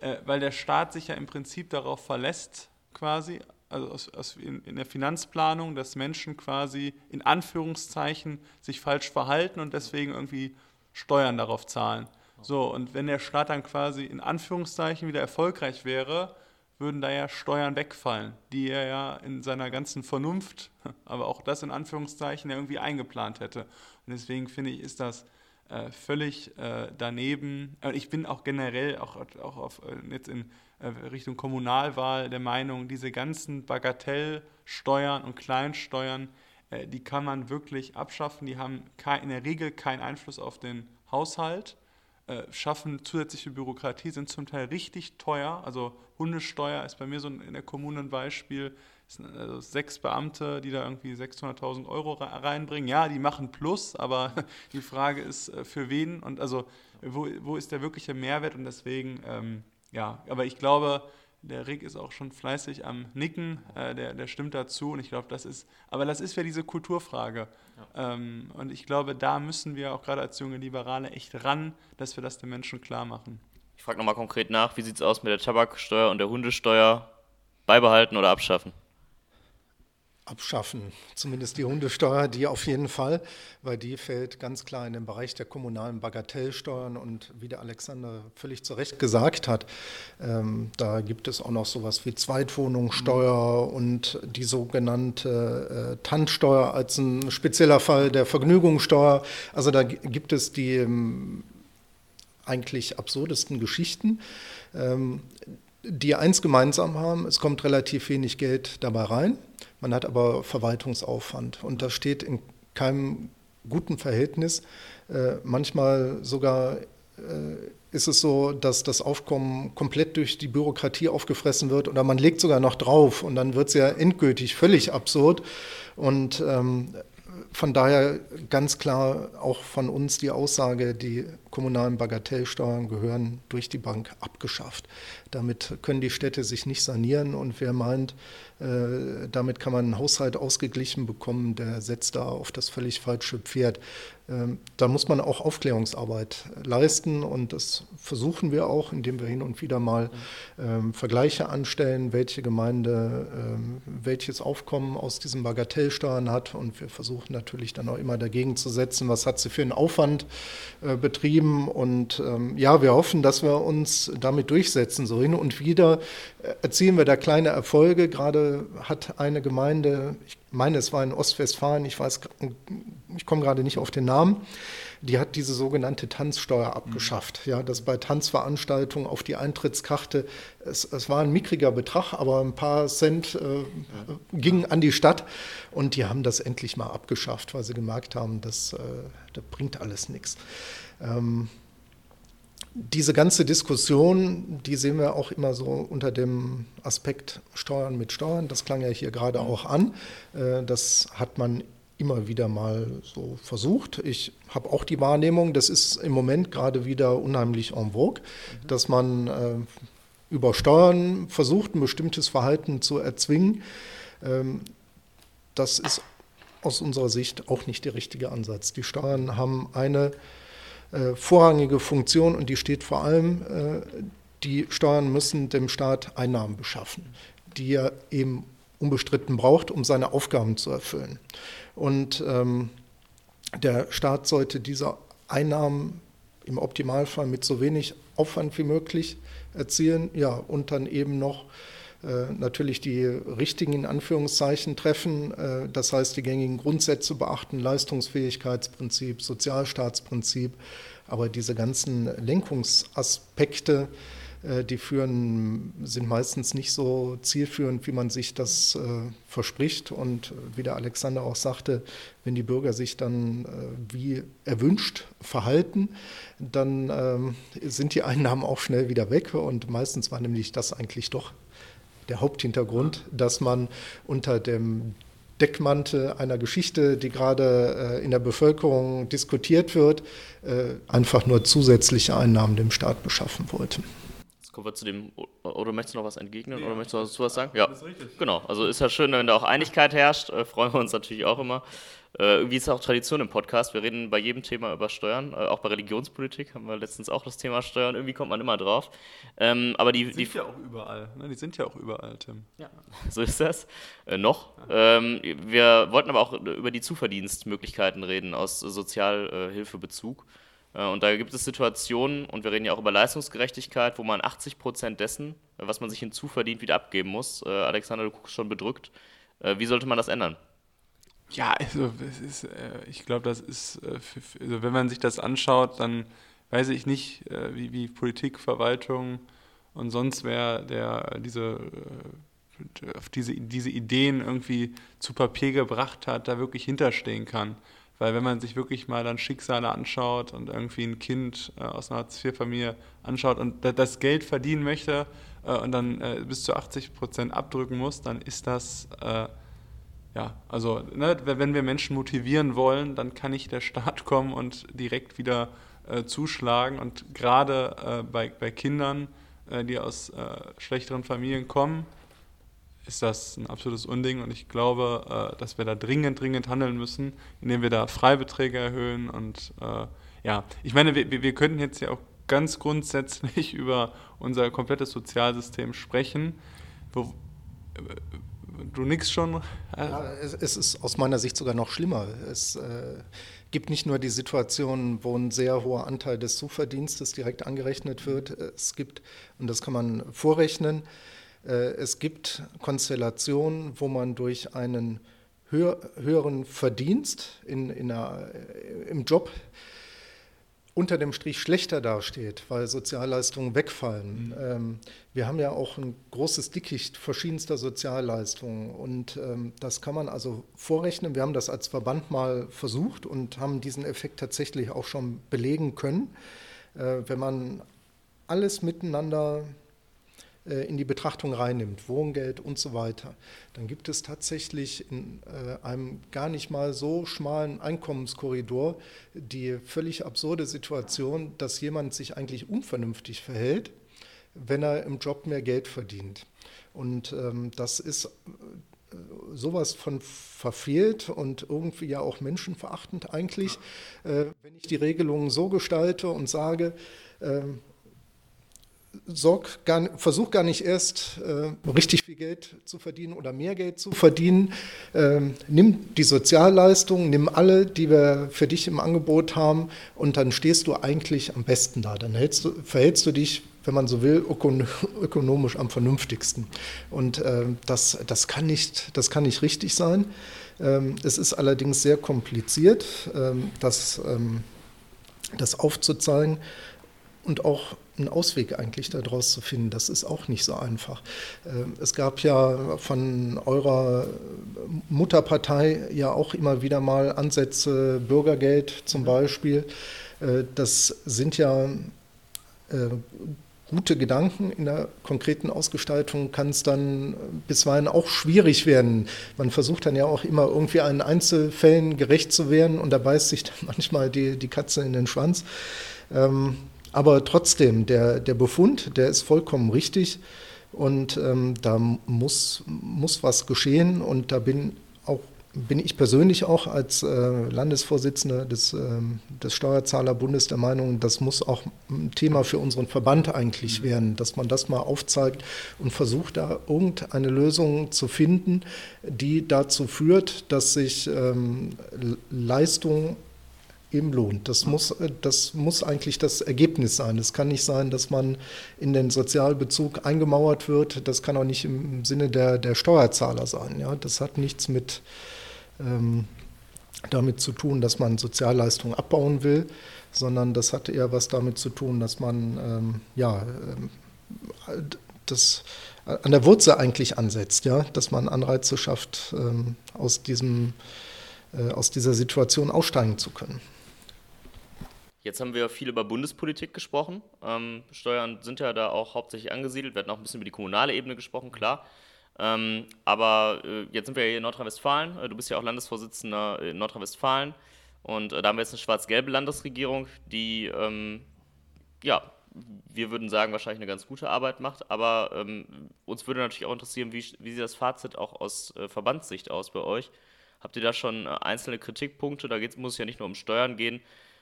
äh, weil der Staat sich ja im Prinzip darauf verlässt, quasi, also aus, aus in, in, der Finanzplanung, dass Menschen quasi in Anführungszeichen sich falsch verhalten und deswegen irgendwie Steuern darauf zahlen. So, und wenn der Staat dann quasi in Anführungszeichen wieder erfolgreich wäre, würden da ja Steuern wegfallen, die er ja in seiner ganzen Vernunft, aber auch das in Anführungszeichen, irgendwie eingeplant hätte. Und deswegen finde ich, ist das äh, völlig äh, daneben. Äh, ich bin auch generell, auch, auch auf, äh, jetzt in äh, Richtung Kommunalwahl, der Meinung, diese ganzen Bagatellsteuern und Kleinsteuern, die kann man wirklich abschaffen. Die haben in der Regel keinen Einfluss auf den Haushalt schaffen zusätzliche Bürokratie, sind zum Teil richtig teuer. Also Hundesteuer ist bei mir so in der Kommune ein Beispiel. Es sind also sechs Beamte, die da irgendwie 600.000 Euro reinbringen. Ja, die machen Plus, aber die Frage ist, äh, für wen und also wo, wo ist der wirkliche Mehrwert und deswegen, ähm, ja, aber ich glaube, der Rick ist auch schon fleißig am Nicken, äh, der, der stimmt dazu und ich glaube, das ist, aber das ist ja diese Kulturfrage. Ja. Ähm, und ich glaube, da müssen wir auch gerade als junge Liberale echt ran, dass wir das den Menschen klar machen. Ich frage nochmal konkret nach, wie sieht es aus mit der Tabaksteuer und der Hundesteuer? Beibehalten oder abschaffen? Abschaffen, zumindest die Hundesteuer, die auf jeden Fall, weil die fällt ganz klar in den Bereich der kommunalen Bagatellsteuern und wie der Alexander völlig zu Recht gesagt hat, ähm, da gibt es auch noch sowas wie Zweitwohnungssteuer mhm. und die sogenannte äh, Tantsteuer als ein spezieller Fall der Vergnügungssteuer. Also da gibt es die ähm, eigentlich absurdesten Geschichten. Ähm, die eins gemeinsam haben, es kommt relativ wenig Geld dabei rein. Man hat aber Verwaltungsaufwand und das steht in keinem guten Verhältnis. Äh, manchmal sogar äh, ist es so, dass das Aufkommen komplett durch die Bürokratie aufgefressen wird oder man legt sogar noch drauf und dann wird es ja endgültig völlig absurd. Und ähm, von daher ganz klar auch von uns die Aussage, die kommunalen Bagatellsteuern gehören durch die Bank abgeschafft. Damit können die Städte sich nicht sanieren. Und wer meint, äh, damit kann man einen Haushalt ausgeglichen bekommen, der setzt da auf das völlig falsche Pferd. Ähm, da muss man auch Aufklärungsarbeit leisten. Und das versuchen wir auch, indem wir hin und wieder mal ähm, Vergleiche anstellen, welche Gemeinde ähm, welches Aufkommen aus diesen Bagatellsteuern hat. Und wir versuchen natürlich dann auch immer dagegen zu setzen, was hat sie für einen Aufwand äh, betrieben und ähm, ja, wir hoffen, dass wir uns damit durchsetzen. So hin und wieder äh, erzielen wir da kleine Erfolge. Gerade hat eine Gemeinde, ich meine, es war in Ostwestfalen, ich weiß, ich komme gerade nicht auf den Namen, die hat diese sogenannte Tanzsteuer abgeschafft. Mhm. Ja, dass bei Tanzveranstaltungen auf die Eintrittskarte, es, es war ein mickriger Betrag, aber ein paar Cent äh, gingen an die Stadt und die haben das endlich mal abgeschafft, weil sie gemerkt haben, das, äh, das bringt alles nichts. Ähm, diese ganze Diskussion, die sehen wir auch immer so unter dem Aspekt Steuern mit Steuern. Das klang ja hier gerade auch an. Äh, das hat man immer wieder mal so versucht. Ich habe auch die Wahrnehmung, das ist im Moment gerade wieder unheimlich en vogue, dass man äh, über Steuern versucht, ein bestimmtes Verhalten zu erzwingen. Ähm, das ist aus unserer Sicht auch nicht der richtige Ansatz. Die Steuern haben eine äh, vorrangige Funktion und die steht vor allem, äh, die Steuern müssen dem Staat Einnahmen beschaffen, die er eben unbestritten braucht, um seine Aufgaben zu erfüllen. Und ähm, der Staat sollte diese Einnahmen im Optimalfall mit so wenig Aufwand wie möglich erzielen, ja, und dann eben noch natürlich die richtigen in Anführungszeichen treffen, äh, das heißt die gängigen Grundsätze beachten, Leistungsfähigkeitsprinzip, Sozialstaatsprinzip, aber diese ganzen Lenkungsaspekte, äh, die führen, sind meistens nicht so zielführend, wie man sich das äh, verspricht. Und wie der Alexander auch sagte, wenn die Bürger sich dann äh, wie erwünscht verhalten, dann ähm, sind die Einnahmen auch schnell wieder weg. Und meistens war nämlich das eigentlich doch der Haupthintergrund, dass man unter dem Deckmantel einer Geschichte, die gerade äh, in der Bevölkerung diskutiert wird, äh, einfach nur zusätzliche Einnahmen dem Staat beschaffen wollte. Jetzt kommen wir zu dem, oder möchtest du noch was entgegnen, ja. oder möchtest du dazu was sagen? Ja, genau. Also ist ja schön, wenn da auch Einigkeit herrscht, äh, freuen wir uns natürlich auch immer. Äh, irgendwie ist es auch Tradition im Podcast. Wir reden bei jedem Thema über Steuern, äh, auch bei Religionspolitik haben wir letztens auch das Thema Steuern. Irgendwie kommt man immer drauf. Ähm, aber die, die sind die, ja auch überall. Ne? Die sind ja auch überall, Tim. Ja, so ist das. Äh, noch. Ähm, wir wollten aber auch über die Zuverdienstmöglichkeiten reden aus Sozialhilfebezug. Äh, und da gibt es Situationen, und wir reden ja auch über Leistungsgerechtigkeit, wo man 80 Prozent dessen, was man sich hinzuverdient, wieder abgeben muss. Äh, Alexander, du guckst schon bedrückt. Wie sollte man das ändern? Ja, also ist, äh, ich glaube, das ist, äh, also wenn man sich das anschaut, dann weiß ich nicht, äh, wie, wie Politik, Verwaltung und sonst wer, der diese, äh, auf diese, diese Ideen irgendwie zu Papier gebracht hat, da wirklich hinterstehen kann. Weil wenn man sich wirklich mal dann Schicksale anschaut und irgendwie ein Kind äh, aus einer Hartz-IV-Familie anschaut und das Geld verdienen möchte äh, und dann bis zu 80 Prozent abdrücken muss, dann ist das ja, also ne, wenn wir Menschen motivieren wollen, dann kann nicht der Staat kommen und direkt wieder äh, zuschlagen. Und gerade äh, bei, bei Kindern, äh, die aus äh, schlechteren Familien kommen, ist das ein absolutes Unding. Und ich glaube, äh, dass wir da dringend, dringend handeln müssen, indem wir da Freibeträge erhöhen. Und äh, ja, ich meine, wir, wir könnten jetzt ja auch ganz grundsätzlich über unser komplettes Sozialsystem sprechen. Wo, du nix schon? Ja, es, es, ist aus meiner Sicht sogar noch schlimmer. Es äh, gibt nicht nur die Situation, wo ein sehr hoher Anteil des Zuverdienstes direkt angerechnet wird. Es gibt, und das kann man vorrechnen, äh, es gibt Konstellationen, wo man durch einen höher, höheren Verdienst in, in einer, äh, im Job unter dem Strich schlechter dasteht, weil Sozialleistungen wegfallen. Mhm. Ähm, wir haben ja auch ein großes Dickicht verschiedenster Sozialleistungen und ähm, das kann man also vorrechnen. Wir haben das als Verband mal versucht und haben diesen Effekt tatsächlich auch schon belegen können. Äh, wenn man alles miteinander in die Betrachtung reinnimmt, Wohngeld und so weiter, dann gibt es tatsächlich in äh, einem gar nicht mal so schmalen Einkommenskorridor die völlig absurde Situation, dass jemand sich eigentlich unvernünftig verhält, wenn er im Job mehr Geld verdient. Und ähm, das ist sowas von verfehlt und irgendwie ja auch menschenverachtend eigentlich, äh, wenn ich die Regelungen so gestalte und sage, äh, sorg gar, versuch gar nicht erst äh, richtig viel Geld zu verdienen oder mehr Geld zu verdienen. Ähm, nimm die Sozialleistungen, nimm alle, die wir für dich im Angebot haben und dann stehst du eigentlich am besten da. Dann du, verhältst du dich wenn man so will, ökonomisch am vernünftigsten. Und äh, das, das, kann nicht, das kann nicht richtig sein. Ähm, es ist allerdings sehr kompliziert, ähm, das, ähm, das aufzuzeigen und auch einen Ausweg eigentlich daraus zu finden. Das ist auch nicht so einfach. Ähm, es gab ja von eurer Mutterpartei ja auch immer wieder mal Ansätze, Bürgergeld zum Beispiel. Äh, das sind ja äh, gute Gedanken. In der konkreten Ausgestaltung kann es dann bisweilen auch schwierig werden. Man versucht dann ja auch immer irgendwie einen Einzelfällen gerecht zu werden und da beißt sich dann manchmal die, die Katze in den Schwanz. Ähm, aber trotzdem, der, der Befund, der ist vollkommen richtig und ähm, da muss, muss was geschehen und da bin auch bin ich persönlich auch als äh, Landesvorsitzender des, äh, des Steuerzahlerbundes der Meinung, das muss auch ein Thema für unseren Verband eigentlich mhm. werden, dass man das mal aufzeigt und versucht, da irgendeine Lösung zu finden, die dazu führt, dass sich ähm, Leistung eben lohnt. Das muss, äh, das muss eigentlich das Ergebnis sein. Es kann nicht sein, dass man in den Sozialbezug eingemauert wird. Das kann auch nicht im Sinne der, der Steuerzahler sein. Ja? Das hat nichts mit ähm, damit zu tun, dass man Sozialleistungen abbauen will, sondern das hat eher was damit zu tun, dass man ähm, ja, ähm, das an der Wurzel eigentlich ansetzt, ja, dass man Anreize schafft, ähm, aus, diesem, äh, aus dieser Situation aussteigen zu können. Jetzt haben wir viel über Bundespolitik gesprochen. Ähm, Steuern sind ja da auch hauptsächlich angesiedelt. Wir hatten auch ein bisschen über die kommunale Ebene gesprochen, klar. Ähm, aber äh, jetzt sind wir hier in Nordrhein-Westfalen. Äh, du bist ja auch Landesvorsitzender in Nordrhein-Westfalen. Und äh, da haben wir jetzt eine schwarz-gelbe Landesregierung, die, ähm, ja, wir würden sagen, wahrscheinlich eine ganz gute Arbeit macht. Aber ähm, uns würde natürlich auch interessieren, wie, wie sieht das Fazit auch aus äh, Verbandssicht aus bei euch? Habt ihr da schon äh, einzelne Kritikpunkte? Da geht's, muss es ja nicht nur um Steuern gehen.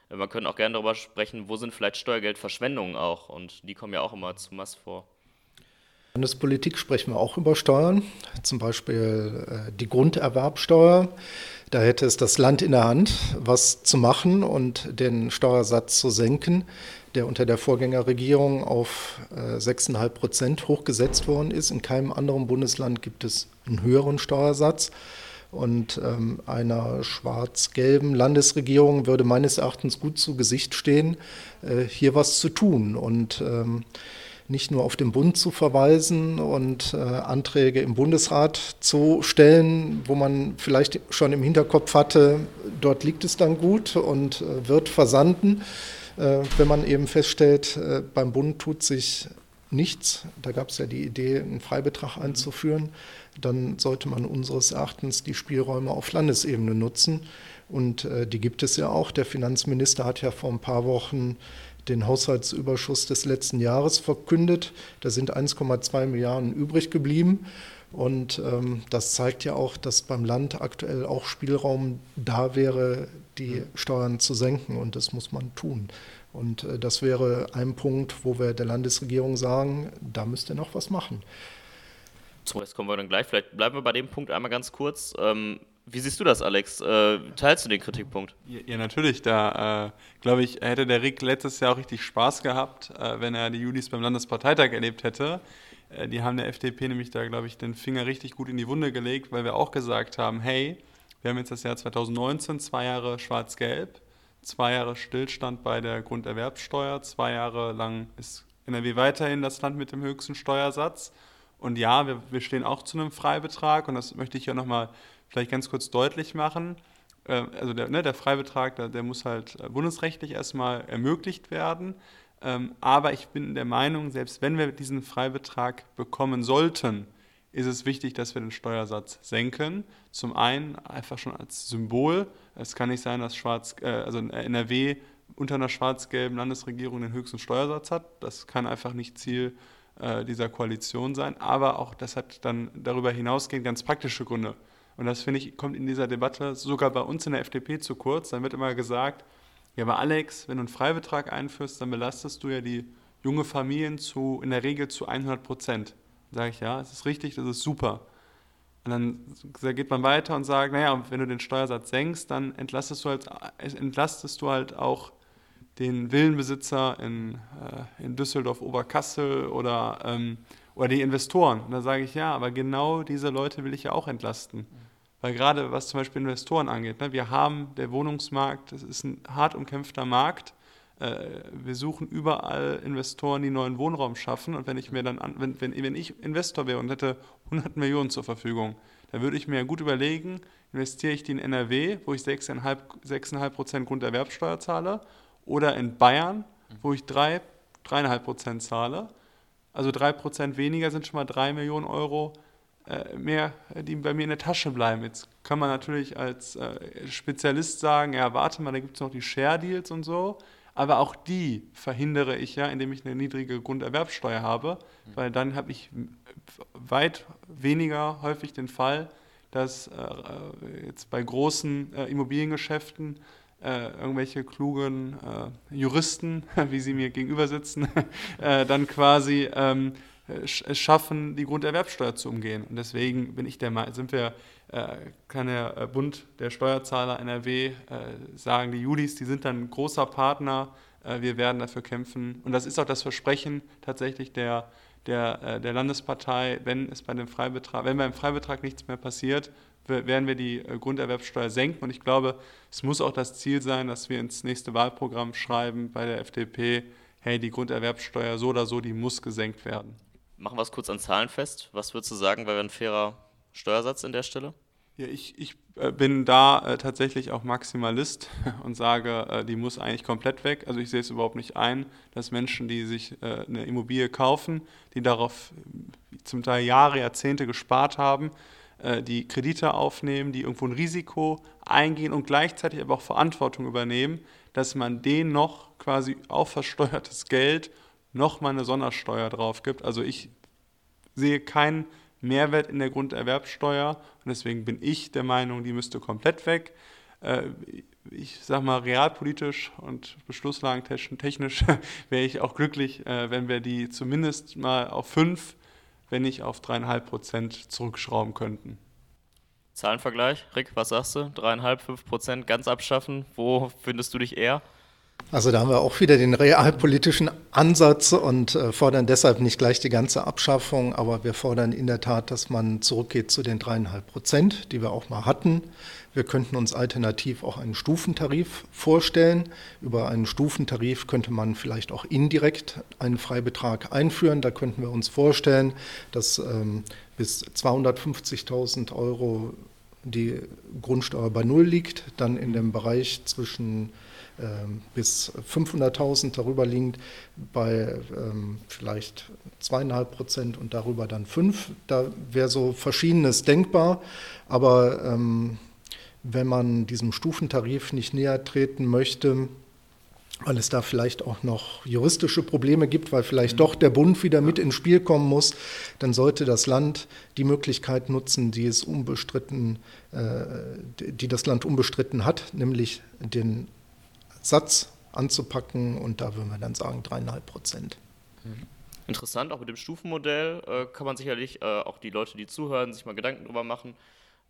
Man könnte auch gerne darüber sprechen, wo sind vielleicht Steuergeldverschwendungen auch? Und die kommen ja auch immer zu Mass vor. Landespolitik sprechen wir auch über Steuern, zum Beispiel äh, die Grunderwerbsteuer. Da hätte es das Land in der Hand, was zu machen und den Steuersatz zu senken, der unter der Vorgängerregierung auf 6,5 äh, Prozent hochgesetzt worden ist. In keinem anderen Bundesland gibt es einen höheren Steuersatz. Und ähm, einer schwarz-gelben Landesregierung würde meines Erachtens gut zu Gesicht stehen, äh, hier was zu tun. Und ähm, nicht nur auf den Bund zu verweisen und äh, Anträge im Bundesrat zu stellen, wo man vielleicht schon im Hinterkopf hatte, dort liegt es dann gut und äh, wird versanden. Äh, wenn man eben feststellt, äh, beim Bund tut sich nichts, da gab es ja die Idee, einen Freibetrag einzuführen, dann sollte man unseres Erachtens die Spielräume auf Landesebene nutzen. Und äh, die gibt es ja auch. Der Finanzminister hat ja vor ein paar Wochen den Haushaltsüberschuss des letzten Jahres verkündet. Da sind 1,2 Milliarden übrig geblieben. Und ähm, das zeigt ja auch, dass beim Land aktuell auch Spielraum da wäre, die Steuern zu senken. Und das muss man tun. Und äh, das wäre ein Punkt, wo wir der Landesregierung sagen, da müsst ihr noch was machen. So, jetzt kommen wir dann gleich. Vielleicht bleiben wir bei dem Punkt einmal ganz kurz. Ähm, wie siehst du das, Alex? Äh, teilst du den Kritikpunkt? Ja, ja natürlich. Da, äh, glaube ich, hätte der Rick letztes Jahr auch richtig Spaß gehabt, äh, wenn er die Julis beim Landesparteitag erlebt hätte. Äh, die haben der FDP nämlich da, glaube ich, den Finger richtig gut in die Wunde gelegt, weil wir auch gesagt haben, hey, wir haben jetzt das Jahr 2019, zwei Jahre schwarz-gelb, zwei Jahre Stillstand bei der Grunderwerbssteuer, zwei Jahre lang ist NRW weiterhin das Land mit dem höchsten Steuersatz. Und ja, wir, wir stehen auch zu einem Freibetrag und das möchte ich ja nochmal vielleicht ganz kurz deutlich machen. Äh, also der, ne, der Freibetrag, der, der, muss halt äh, bundesrechtlich erstmal ermöglicht werden. Ähm, aber ich bin der Meinung, selbst wenn wir diesen Freibetrag bekommen sollten, ist es wichtig, dass wir den Steuersatz senken. Zum einen einfach schon als Symbol. Es kann nicht sein, dass Schwarz, äh, also NRW unter einer schwarz-gelben Landesregierung den höchsten Steuersatz hat. Das kann einfach nicht Ziel äh, dieser Koalition sein. Aber auch das hat dann darüber hinausgehend ganz praktische Gründe. Und das finde ich, kommt in dieser Debatte sogar bei uns in der FDP zu kurz. Dann wird immer gesagt, ja, aber Alex, wenn du einen Freibetrag einführst, dann belastest du ja die junge Familien zu, in der Regel zu 100 Prozent. Sage ich, ja, es ist richtig, das ist super. Und dann geht man weiter und sagt, naja, wenn du den Steuersatz senkst, dann entlastest du halt, entlastest du halt auch den Villenbesitzer in, äh, in Düsseldorf, Oberkassel oder, ähm, oder die Investoren. Und da sage ich, ja, aber genau diese Leute will ich ja auch entlasten. Weil gerade was zum Beispiel Investoren angeht, ne, wir haben der Wohnungsmarkt, das ist ein hart umkämpfter Markt. Äh, wir suchen überall Investoren, die neuen Wohnraum schaffen. Und wenn ich mir dann, an, wenn, wenn, wenn ich Investor wäre und hätte 100 Millionen zur Verfügung, dann würde ich mir gut überlegen, investiere ich die in NRW, wo ich 6,5 Prozent Grunderwerbsteuer zahle, oder in Bayern, wo ich 3, 3,5 Prozent zahle. Also 3 Prozent weniger sind schon mal 3 Millionen Euro äh, mehr, die bei mir in der Tasche bleiben. Jetzt kann man natürlich als äh, Spezialist sagen, ja, warte mal, da gibt es noch die Share-Deals und so. Aber auch die verhindere ich ja, indem ich eine niedrige Grunderwerbsteuer habe, weil dann habe ich weit weniger häufig den Fall, dass äh, jetzt bei großen äh, Immobiliengeschäften äh, irgendwelche klugen äh, Juristen, wie sie mir gegenüber sitzen, dann quasi ähm, es schaffen, die Grunderwerbsteuer zu umgehen. Und deswegen bin ich der Meinung, sind wir, äh, kann der äh, Bund der Steuerzahler NRW äh, sagen, die Judis, die sind dann ein großer Partner, äh, wir werden dafür kämpfen. Und das ist auch das Versprechen tatsächlich der, der, äh, der Landespartei, wenn es bei dem Freibetrag, wenn beim Freibetrag nichts mehr passiert, werden wir die äh, Grunderwerbsteuer senken. Und ich glaube, es muss auch das Ziel sein, dass wir ins nächste Wahlprogramm schreiben bei der FDP, hey, die Grunderwerbsteuer so oder so, die muss gesenkt werden. Machen wir es kurz an Zahlen fest. Was würdest du sagen, wäre ein fairer Steuersatz in der Stelle? Ja, ich, ich äh, bin da äh, tatsächlich auch Maximalist und sage, die muss eigentlich komplett weg. Also ich sehe es überhaupt nicht ein, dass Menschen, die sich eine Immobilie kaufen, die darauf zum Teil Jahre, Jahrzehnte gespart haben, die Kredite aufnehmen, die irgendwo ein Risiko eingehen und gleichzeitig aber auch Verantwortung übernehmen, dass man denen noch quasi auf versteuertes Geld nochmal eine Sondersteuer drauf gibt. Also ich sehe keinen Mehrwert in der Grunderwerbsteuer und deswegen bin ich der Meinung, die müsste komplett weg. Äh, ich sage mal, realpolitisch und beschlusslagentechnisch wäre ich auch glücklich, äh, wenn wir die zumindest mal auf fünf, wenn nicht auf dreieinhalb Prozent zurückschrauben könnten. Zahlenvergleich, Rick, was sagst du? Dreieinhalb, fünf Prozent ganz abschaffen? Wo findest du dich eher? Also da haben wir auch wieder den realpolitischen Ansatz und äh, fordern deshalb nicht gleich die ganze Abschaffung, aber wir fordern in der Tat, dass man zurückgeht zu den dreieinhalb Prozent, die wir auch mal hatten. Wir könnten uns alternativ auch einen Stufentarif vorstellen. Über einen Stufentarif könnte man vielleicht auch indirekt einen Freibetrag einführen. Da könnten wir uns vorstellen, dass ähm, bis 250.000 Euro die Grundsteuer bei Null liegt, dann in dem Bereich zwischen ähm, bis 500.000 darüber liegend, bei ähm, vielleicht zweieinhalb Prozent und darüber dann fünf. Da wäre so Verschiedenes denkbar, aber ähm, wenn man diesem Stufentarif nicht näher treten möchte, weil es da vielleicht auch noch juristische Probleme gibt, weil vielleicht mhm. doch der Bund wieder mit ins Spiel kommen muss, dann sollte das Land die Möglichkeit nutzen, die es unbestritten, äh, die das Land unbestritten hat, nämlich den Satz anzupacken und da würden wir dann sagen dreieinhalb Prozent. Interessant, auch mit dem Stufenmodell äh, kann man sicherlich, äh, auch die Leute, die zuhören, sich mal Gedanken drüber machen.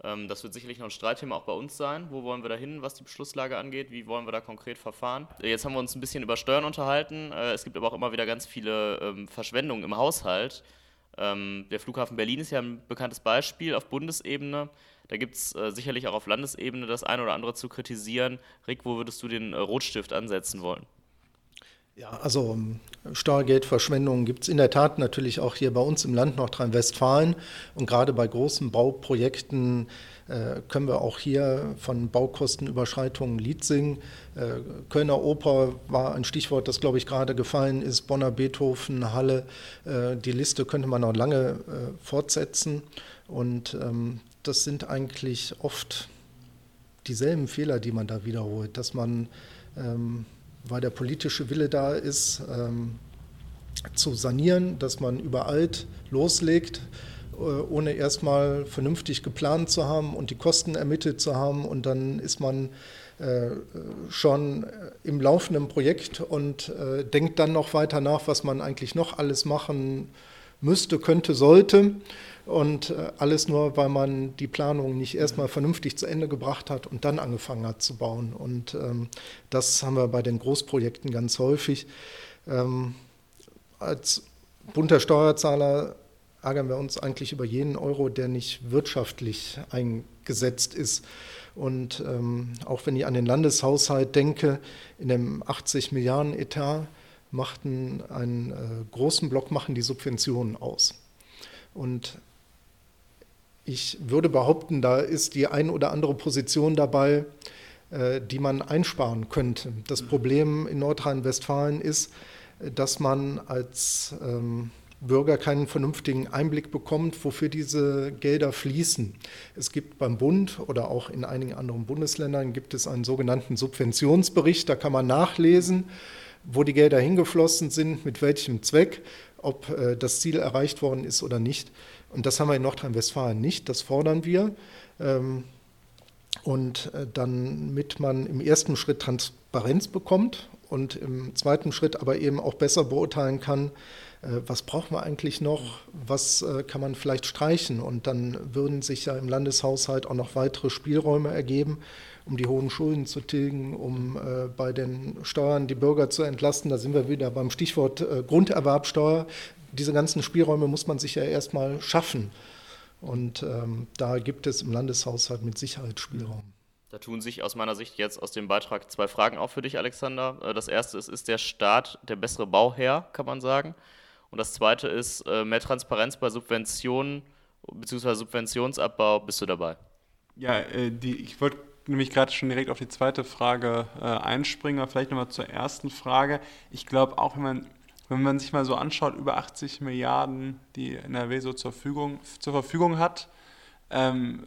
Ähm, das wird sicherlich noch ein Streitthema auch bei uns sein. Wo wollen wir da hin, was die Beschlusslage angeht? Wie wollen wir da konkret verfahren? Äh, jetzt haben wir uns ein bisschen über Steuern unterhalten. Äh, es gibt aber auch immer wieder ganz viele ähm, Verschwendungen im Haushalt. Ähm, der Flughafen Berlin ist ja ein bekanntes Beispiel auf Bundesebene. Da gibt es äh, sicherlich auch auf Landesebene das eine oder andere zu kritisieren. Rick, wo würdest du den Rotstift ansetzen wollen? Ja, also ähm, Steuergeldverschwendung gibt es in der Tat natürlich auch hier bei uns im Land Nordrhein-Westfalen. Und gerade bei großen Bauprojekten äh, können wir auch hier von Baukostenüberschreitungen Lied singen. Äh, Kölner Oper war ein Stichwort, das, glaube ich, gerade gefallen ist. Bonner Beethoven, Halle. Äh, die Liste könnte man noch lange äh, fortsetzen. Und ähm, das sind eigentlich oft dieselben Fehler, die man da wiederholt, dass man ähm, weil der politische Wille da ist, ähm, zu sanieren, dass man über alt loslegt, äh, ohne erstmal vernünftig geplant zu haben und die Kosten ermittelt zu haben. Und dann ist man äh, schon im laufenden Projekt und äh, denkt dann noch weiter nach, was man eigentlich noch alles machen müsste, könnte, sollte. Und äh, alles nur, weil man die Planung nicht erstmal vernünftig zu Ende gebracht hat und dann angefangen hat zu bauen. Und ähm, das haben wir bei den Großprojekten ganz häufig. Ähm, als bunter Steuerzahler ärgern wir uns eigentlich über jeden Euro, der nicht wirtschaftlich eingesetzt ist. Und ähm, auch wenn ich an den Landeshaushalt denke, in dem 80 Milliarden Etat machten einen äh, großen Block machen die Subventionen aus. Und ich würde behaupten, da ist die ein oder andere Position dabei, äh, die man einsparen könnte. Das Problem in Nordrhein-Westfalen ist, dass man als ähm, Bürger keinen vernünftigen Einblick bekommt, wofür diese Gelder fließen. Es gibt beim Bund oder auch in einigen anderen Bundesländern gibt es einen sogenannten Subventionsbericht, da kann man nachlesen, wo die Gelder hingeflossen sind, mit welchem Zweck, ob äh, das Ziel erreicht worden ist oder nicht. Und das haben wir in Nordrhein-Westfalen nicht, das fordern wir. Ähm, und äh, dann mit man im ersten Schritt Transparenz bekommt und im zweiten Schritt aber eben auch besser beurteilen kann, äh, was brauchen wir eigentlich noch, was kann man vielleicht streichen. Und dann würden sich ja im Landeshaushalt auch noch weitere Spielräume ergeben, um die hohen Schulden zu tilgen, um bei den Steuern die Bürger zu entlasten. Da sind wir wieder beim Stichwort Grunderwerbsteuer diese ganzen Spielräume muss man sich ja erstmal schaffen. Und ähm, da gibt es im Landeshaushalt mit Sicherheit Spielraum. Da tun sich aus meiner Sicht jetzt aus dem Beitrag zwei Fragen auf für dich, Alexander. Äh, das erste ist, ist der Staat der bessere Bauherr, kann man sagen? Und das zweite ist, äh, mehr Transparenz bei Subventionen bzw. Subventionsabbau, bist du dabei? Ja, äh, die, ich wollte nämlich gerade schon direkt auf die zweite Frage äh, einspringen, aber vielleicht nochmal zur ersten Frage. Ich glaube, auch wenn man wenn man sich mal so anschaut, über 80 Milliarden, die NRW so zur Verfügung, zur Verfügung hat, ähm,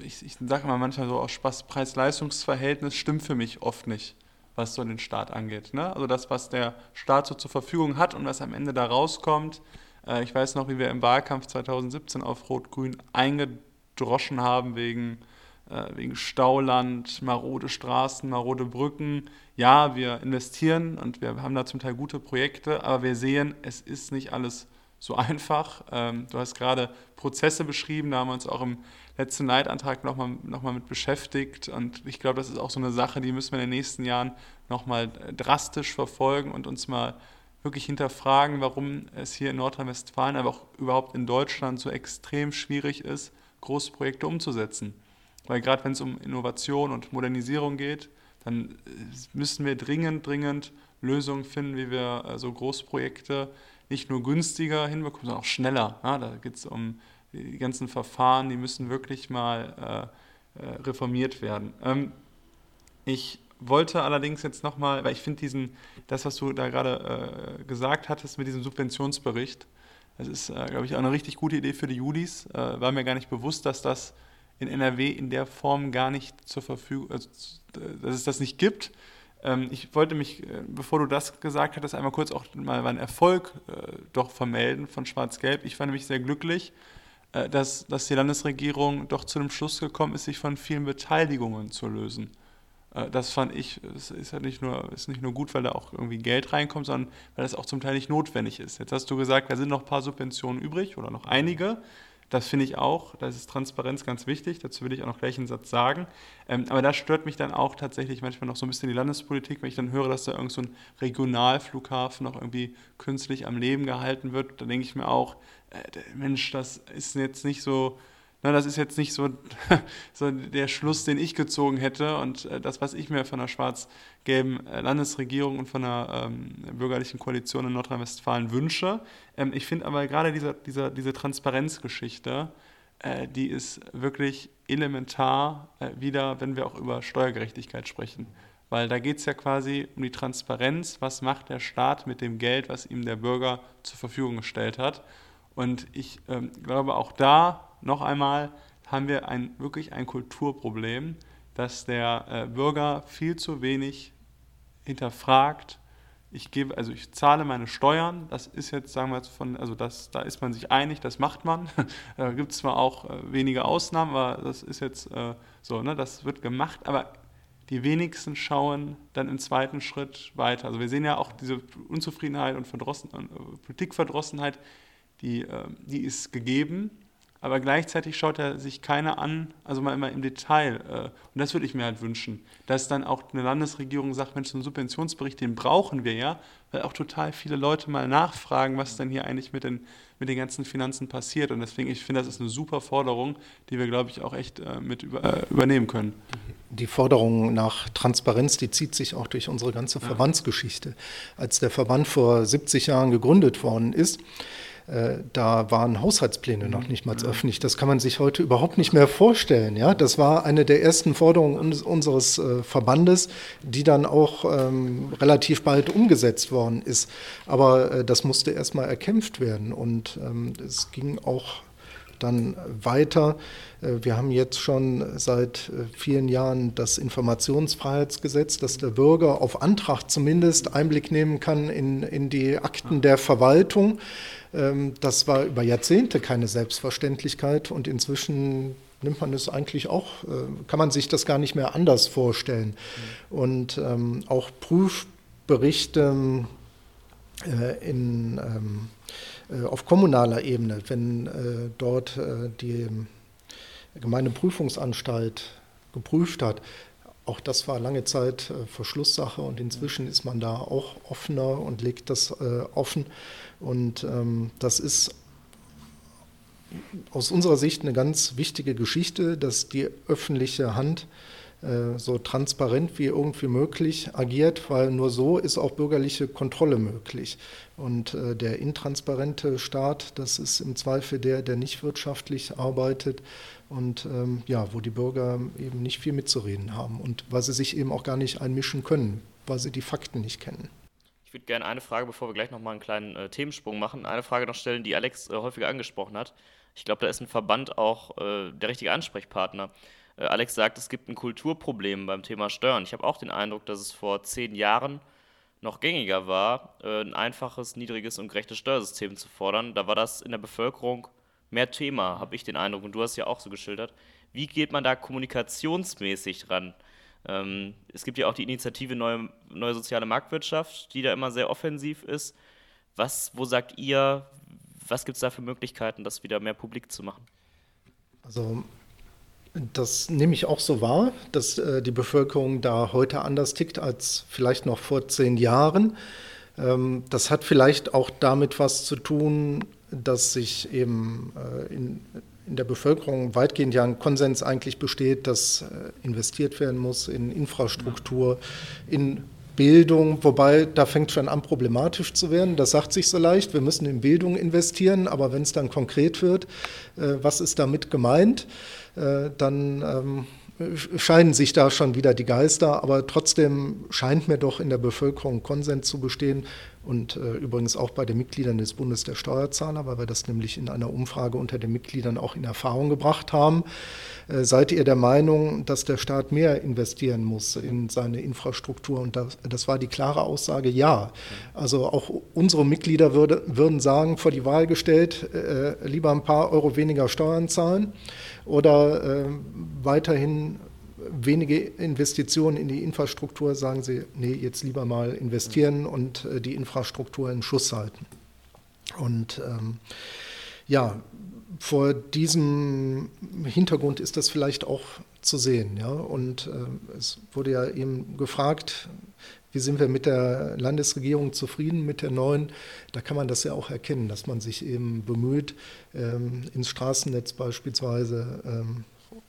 ich, ich sage mal manchmal so aus Spaß Preis-Leistungs-Verhältnis stimmt für mich oft nicht, was so den Staat angeht. Ne? Also das, was der Staat so zur Verfügung hat und was am Ende da rauskommt. Äh, ich weiß noch, wie wir im Wahlkampf 2017 auf Rot-Grün eingedroschen haben wegen wegen Stauland, marode Straßen, marode Brücken. Ja, wir investieren und wir haben da zum Teil gute Projekte, aber wir sehen, es ist nicht alles so einfach. Ähm, du hast gerade Prozesse beschrieben, da haben wir uns auch im letzten Leitantrag nochmal noch mal mit beschäftigt und ich glaube, das ist auch so eine Sache, die müssen wir in den nächsten Jahren nochmal drastisch verfolgen und uns mal wirklich hinterfragen, warum es hier in Nordrhein-Westfalen, aber auch überhaupt in Deutschland so extrem schwierig ist, Großprojekte umzusetzen. Weil gerade wenn es um Innovation und Modernisierung geht, dann äh, müssen wir dringend, dringend Lösungen finden, wie wir äh, so Großprojekte nicht nur günstiger hinbekommen, sondern auch schneller. Ja, da geht es um die ganzen Verfahren, die müssen wirklich mal äh, äh, reformiert werden. Ähm, ich wollte allerdings jetzt nochmal, weil ich finde diesen, das, was du da gerade äh, gesagt hattest mit diesem Subventionsbericht, das ist, äh, glaube ich, auch eine richtig gute Idee für die Julis. Äh, war mir gar nicht bewusst, dass das in NRW in der Form gar nicht zur Verfügung, also, dass es das nicht gibt. Ähm, ich wollte mich, äh, bevor du das gesagt hattest, einmal kurz auch mal meinen Erfolg äh, doch vermelden von Schwarz-Gelb. Ich war nämlich sehr glücklich, äh, dass, dass die Landesregierung doch zu dem Schluss gekommen ist, sich von vielen Beteiligungen zu lösen. Das fand ich, das ist ja nicht nur, ist nicht nur gut, weil da auch irgendwie Geld reinkommt, sondern weil das auch zum Teil nicht notwendig ist. Jetzt hast du gesagt, da sind noch ein paar Subventionen übrig oder noch einige. Das finde ich auch, da ist Transparenz ganz wichtig, dazu will ich auch noch gleich einen Satz sagen. Ähm, aber da stört mich dann auch tatsächlich manchmal noch so ein bisschen die Landespolitik, wenn ich dann höre, dass da irgend so ein Regionalflughafen noch irgendwie künstlich am Leben gehalten wird. Da denke ich mir auch, äh, Mensch, das ist jetzt nicht so Na, das ist jetzt nicht so, so der Schluss, den ich gezogen hätte und äh, das, was ich mir von der schwarz-gelben äh, Landesregierung und von der ähm, bürgerlichen Koalition in Nordrhein-Westfalen wünsche. Ähm, ich finde aber gerade diese, diese, diese Transparenzgeschichte, äh, die ist wirklich elementar äh, wieder, wenn wir auch über Steuergerechtigkeit sprechen. Weil da geht es ja quasi um die Transparenz, was macht der Staat mit dem Geld, was ihm der Bürger zur Verfügung gestellt hat. Und ich ähm, glaube, auch da noch einmal haben wir ein, wirklich ein Kulturproblem, dass der äh, Bürger viel zu wenig hinterfragt. Ich gebe, also ich zahle meine Steuern, das ist jetzt, sagen wir jetzt von, also das, da ist man sich einig, das macht man. da gibt es zwar auch äh, wenige Ausnahmen, aber das ist jetzt äh, so, ne, das wird gemacht, aber die wenigsten schauen dann im zweiten Schritt weiter. Also wir sehen ja auch diese Unzufriedenheit und Verdrossen, äh, Politikverdrossenheit, die, äh, die ist gegeben aber gleichzeitig schaut er sich keiner an, also mal immer im Detail. Äh, und das würde ich mir halt wünschen, dass dann auch eine Landesregierung sagt, Mensch, so einen Subventionsbericht, den brauchen wir ja, weil auch total viele Leute mal nachfragen, was denn hier eigentlich mit den, mit den ganzen Finanzen passiert. Und deswegen, ich finde, das ist eine super Forderung, die wir, glaube ich, auch echt äh, mit über, äh, übernehmen können. Die Forderung nach Transparenz, die zieht sich auch durch unsere ganze Verbandsgeschichte. Als der Verband vor 70 Jahren gegründet worden ist, da waren Haushaltspläne noch nicht mal öffentlich. Das kann man sich heute überhaupt nicht mehr vorstellen. Ja? Das war eine der ersten Forderungen uns, unseres äh, Verbandes, die dann auch ähm, relativ bald umgesetzt worden ist. Aber äh, das musste erstmal erkämpft werden und ähm, es ging auch dann weiter. Äh, wir haben jetzt schon seit vielen Jahren das Informationsfreiheitsgesetz, dass der Bürger auf Antrag zumindest Einblick nehmen kann in, in die Akten der Verwaltung. Ähm, das war über Jahrzehnte keine Selbstverständlichkeit und inzwischen nimmt man es eigentlich auch, äh, kann man sich das gar nicht mehr anders vorstellen. Mhm. Und ähm, auch Prüfberichte äh, in, ähm, äh, auf kommunaler Ebene, wenn äh, dort äh, die Gemeindeprüfungsanstalt geprüft hat, auch das war lange Zeit äh, Verschlusssache und inzwischen ist man da auch offener und legt das äh, offen. Und ähm, das ist aus unserer Sicht eine ganz wichtige Geschichte, dass die öffentliche Hand äh, so transparent wie irgendwie möglich agiert, weil nur so ist auch bürgerliche Kontrolle möglich. Und äh, der intransparente Staat, das ist im Zweifel der, der nicht wirtschaftlich arbeitet und ähm, ja, wo die Bürger eben nicht viel mitzureden haben und weil sie sich eben auch gar nicht einmischen können, weil sie die Fakten nicht kennen. Ich würde gerne eine Frage, bevor wir gleich nochmal einen kleinen äh, Themensprung machen, eine Frage noch stellen, die Alex äh, häufiger angesprochen hat. Ich glaube, da ist ein Verband auch äh, der richtige Ansprechpartner. Äh, Alex sagt, es gibt ein Kulturproblem beim Thema Steuern. Ich habe auch den Eindruck, dass es vor zehn Jahren noch gängiger war, äh, ein einfaches, niedriges und gerechtes Steuersystem zu fordern. Da war das in der Bevölkerung mehr Thema, habe ich den Eindruck. Und du hast ja auch so geschildert. Wie geht man da kommunikationsmäßig ran? Ähm, es gibt ja auch die Initiative Neue, Neue Soziale Marktwirtschaft, die da immer sehr offensiv ist. Was, wo sagt ihr, was gibt es da für Möglichkeiten, das wieder mehr publik zu machen? Also das nehme ich auch so wahr, dass äh, die Bevölkerung da heute anders tickt als vielleicht noch vor zehn Jahren. Ähm, das hat vielleicht auch damit was zu tun, dass sich eben äh, in, in der Bevölkerung weitgehend ja ein Konsens eigentlich besteht, dass äh, investiert werden muss in Infrastruktur, in Bildung, wobei da fängt schon an problematisch zu werden. Das sagt sich so leicht, wir müssen in Bildung investieren, aber wenn es dann konkret wird, äh, was ist damit gemeint, dann ähm, scheiden sich da schon wieder die Geister, aber trotzdem scheint mir doch in der Bevölkerung Konsens zu bestehen und äh, übrigens auch bei den Mitgliedern des Bundes der Steuerzahler, weil wir das nämlich in einer Umfrage unter den Mitgliedern auch in Erfahrung gebracht haben. Äh, seid ihr der Meinung, dass der Staat mehr investieren muss in seine Infrastruktur? Und das, das war die klare Aussage, ja. Also auch unsere Mitglieder würde, würden sagen, vor die Wahl gestellt, äh, lieber ein paar Euro weniger Steuern zahlen oder äh, weiterhin wenige Investitionen in die Infrastruktur, sagen Sie, nee, jetzt lieber mal investieren und äh, die Infrastruktur in Schuss halten. Und ähm, ja, vor diesem Hintergrund ist das vielleicht auch zu sehen. Ja? Und äh, es wurde ja eben gefragt, wie sind wir mit der Landesregierung zufrieden, mit der neuen? Da kann man das ja auch erkennen, dass man sich eben bemüht, ähm, ins Straßennetz beispielsweise, ähm,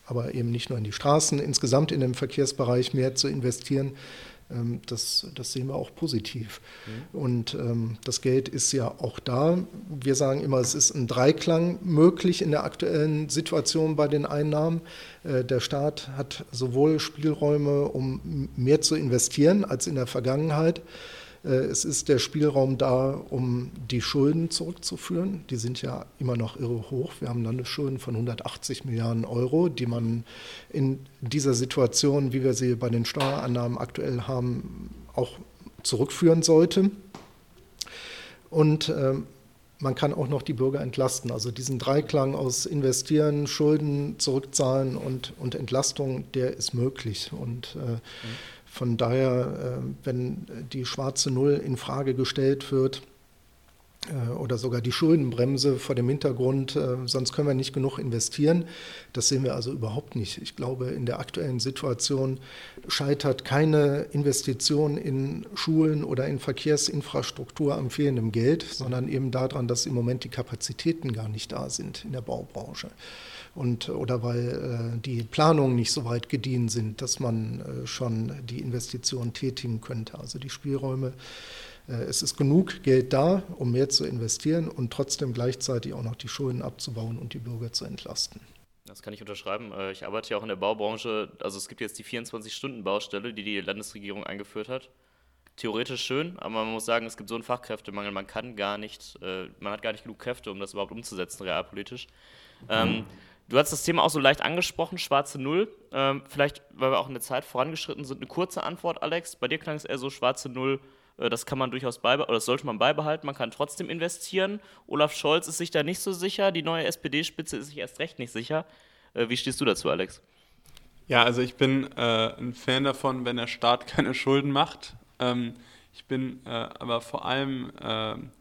aber eben nicht nur in die Straßen, insgesamt in den Verkehrsbereich mehr zu investieren. Ähm, das, das, sehen wir auch positiv. Mhm. Und ähm, das Geld ist ja auch da. Wir sagen immer, es ist ein Dreiklang möglich in der aktuellen Situation bei den Einnahmen. Äh, der Staat hat sowohl Spielräume, um mehr zu investieren als in der Vergangenheit. Äh, es ist der Spielraum da, um die Schulden zurückzuführen. Die sind ja immer noch irre hoch. Wir haben Landesschulden von 180 Milliarden Euro, die man in dieser Situation, wie wir sie bei den Steuerannahmen aktuell haben, auch zurückführen sollte. Und äh, man kann auch noch die Bürger entlasten. Also diesen Dreiklang aus Investieren, Schulden zurückzahlen und, und Entlastung, der ist möglich. Und äh, mhm. Von daher, äh, wenn die schwarze Null in Frage gestellt wird, äh, oder sogar die Schuldenbremse vor dem Hintergrund, äh, sonst können wir nicht genug investieren. Das sehen wir also überhaupt nicht. Ich glaube, in der aktuellen Situation scheitert keine Investition in Schulen oder in Verkehrsinfrastruktur am fehlenden Geld, sondern eben daran, dass im Moment die Kapazitäten gar nicht da sind in der Baubranche und, oder weil äh, die Planungen nicht so weit gediehen sind, dass man äh, schon die Investitionen tätigen könnte. Also die Spielräume, äh, es ist genug Geld da, um mehr zu investieren und trotzdem gleichzeitig auch noch die Schulden abzubauen und die Bürger zu entlasten. Das kann ich unterschreiben. Äh, ich arbeite ja auch in der Baubranche. Also es gibt jetzt die 24-Stunden-Baustelle, die die Landesregierung eingeführt hat. Theoretisch schön, aber man muss sagen, es gibt so einen Fachkräftemangel. Man kann gar nicht, äh, man hat gar nicht genug Kräfte, um das überhaupt umzusetzen, realpolitisch. Ähm, Du hast das Thema auch so leicht angesprochen, schwarze Null. Ähm, vielleicht, weil wir auch in der Zeit vorangeschritten sind, eine kurze Antwort, Alex. Bei dir klang es eher so, schwarze Null, äh, das kann man durchaus beibehalten, oder das sollte man beibehalten, man kann trotzdem investieren. Olaf Scholz ist sich da nicht so sicher, die neue SPD-Spitze ist sich erst recht nicht sicher. Äh, wie stehst du dazu, Alex? Ja, also ich bin äh, ein Fan davon, wenn der Staat keine Schulden macht. Ähm, ich bin äh, aber vor allem ähm,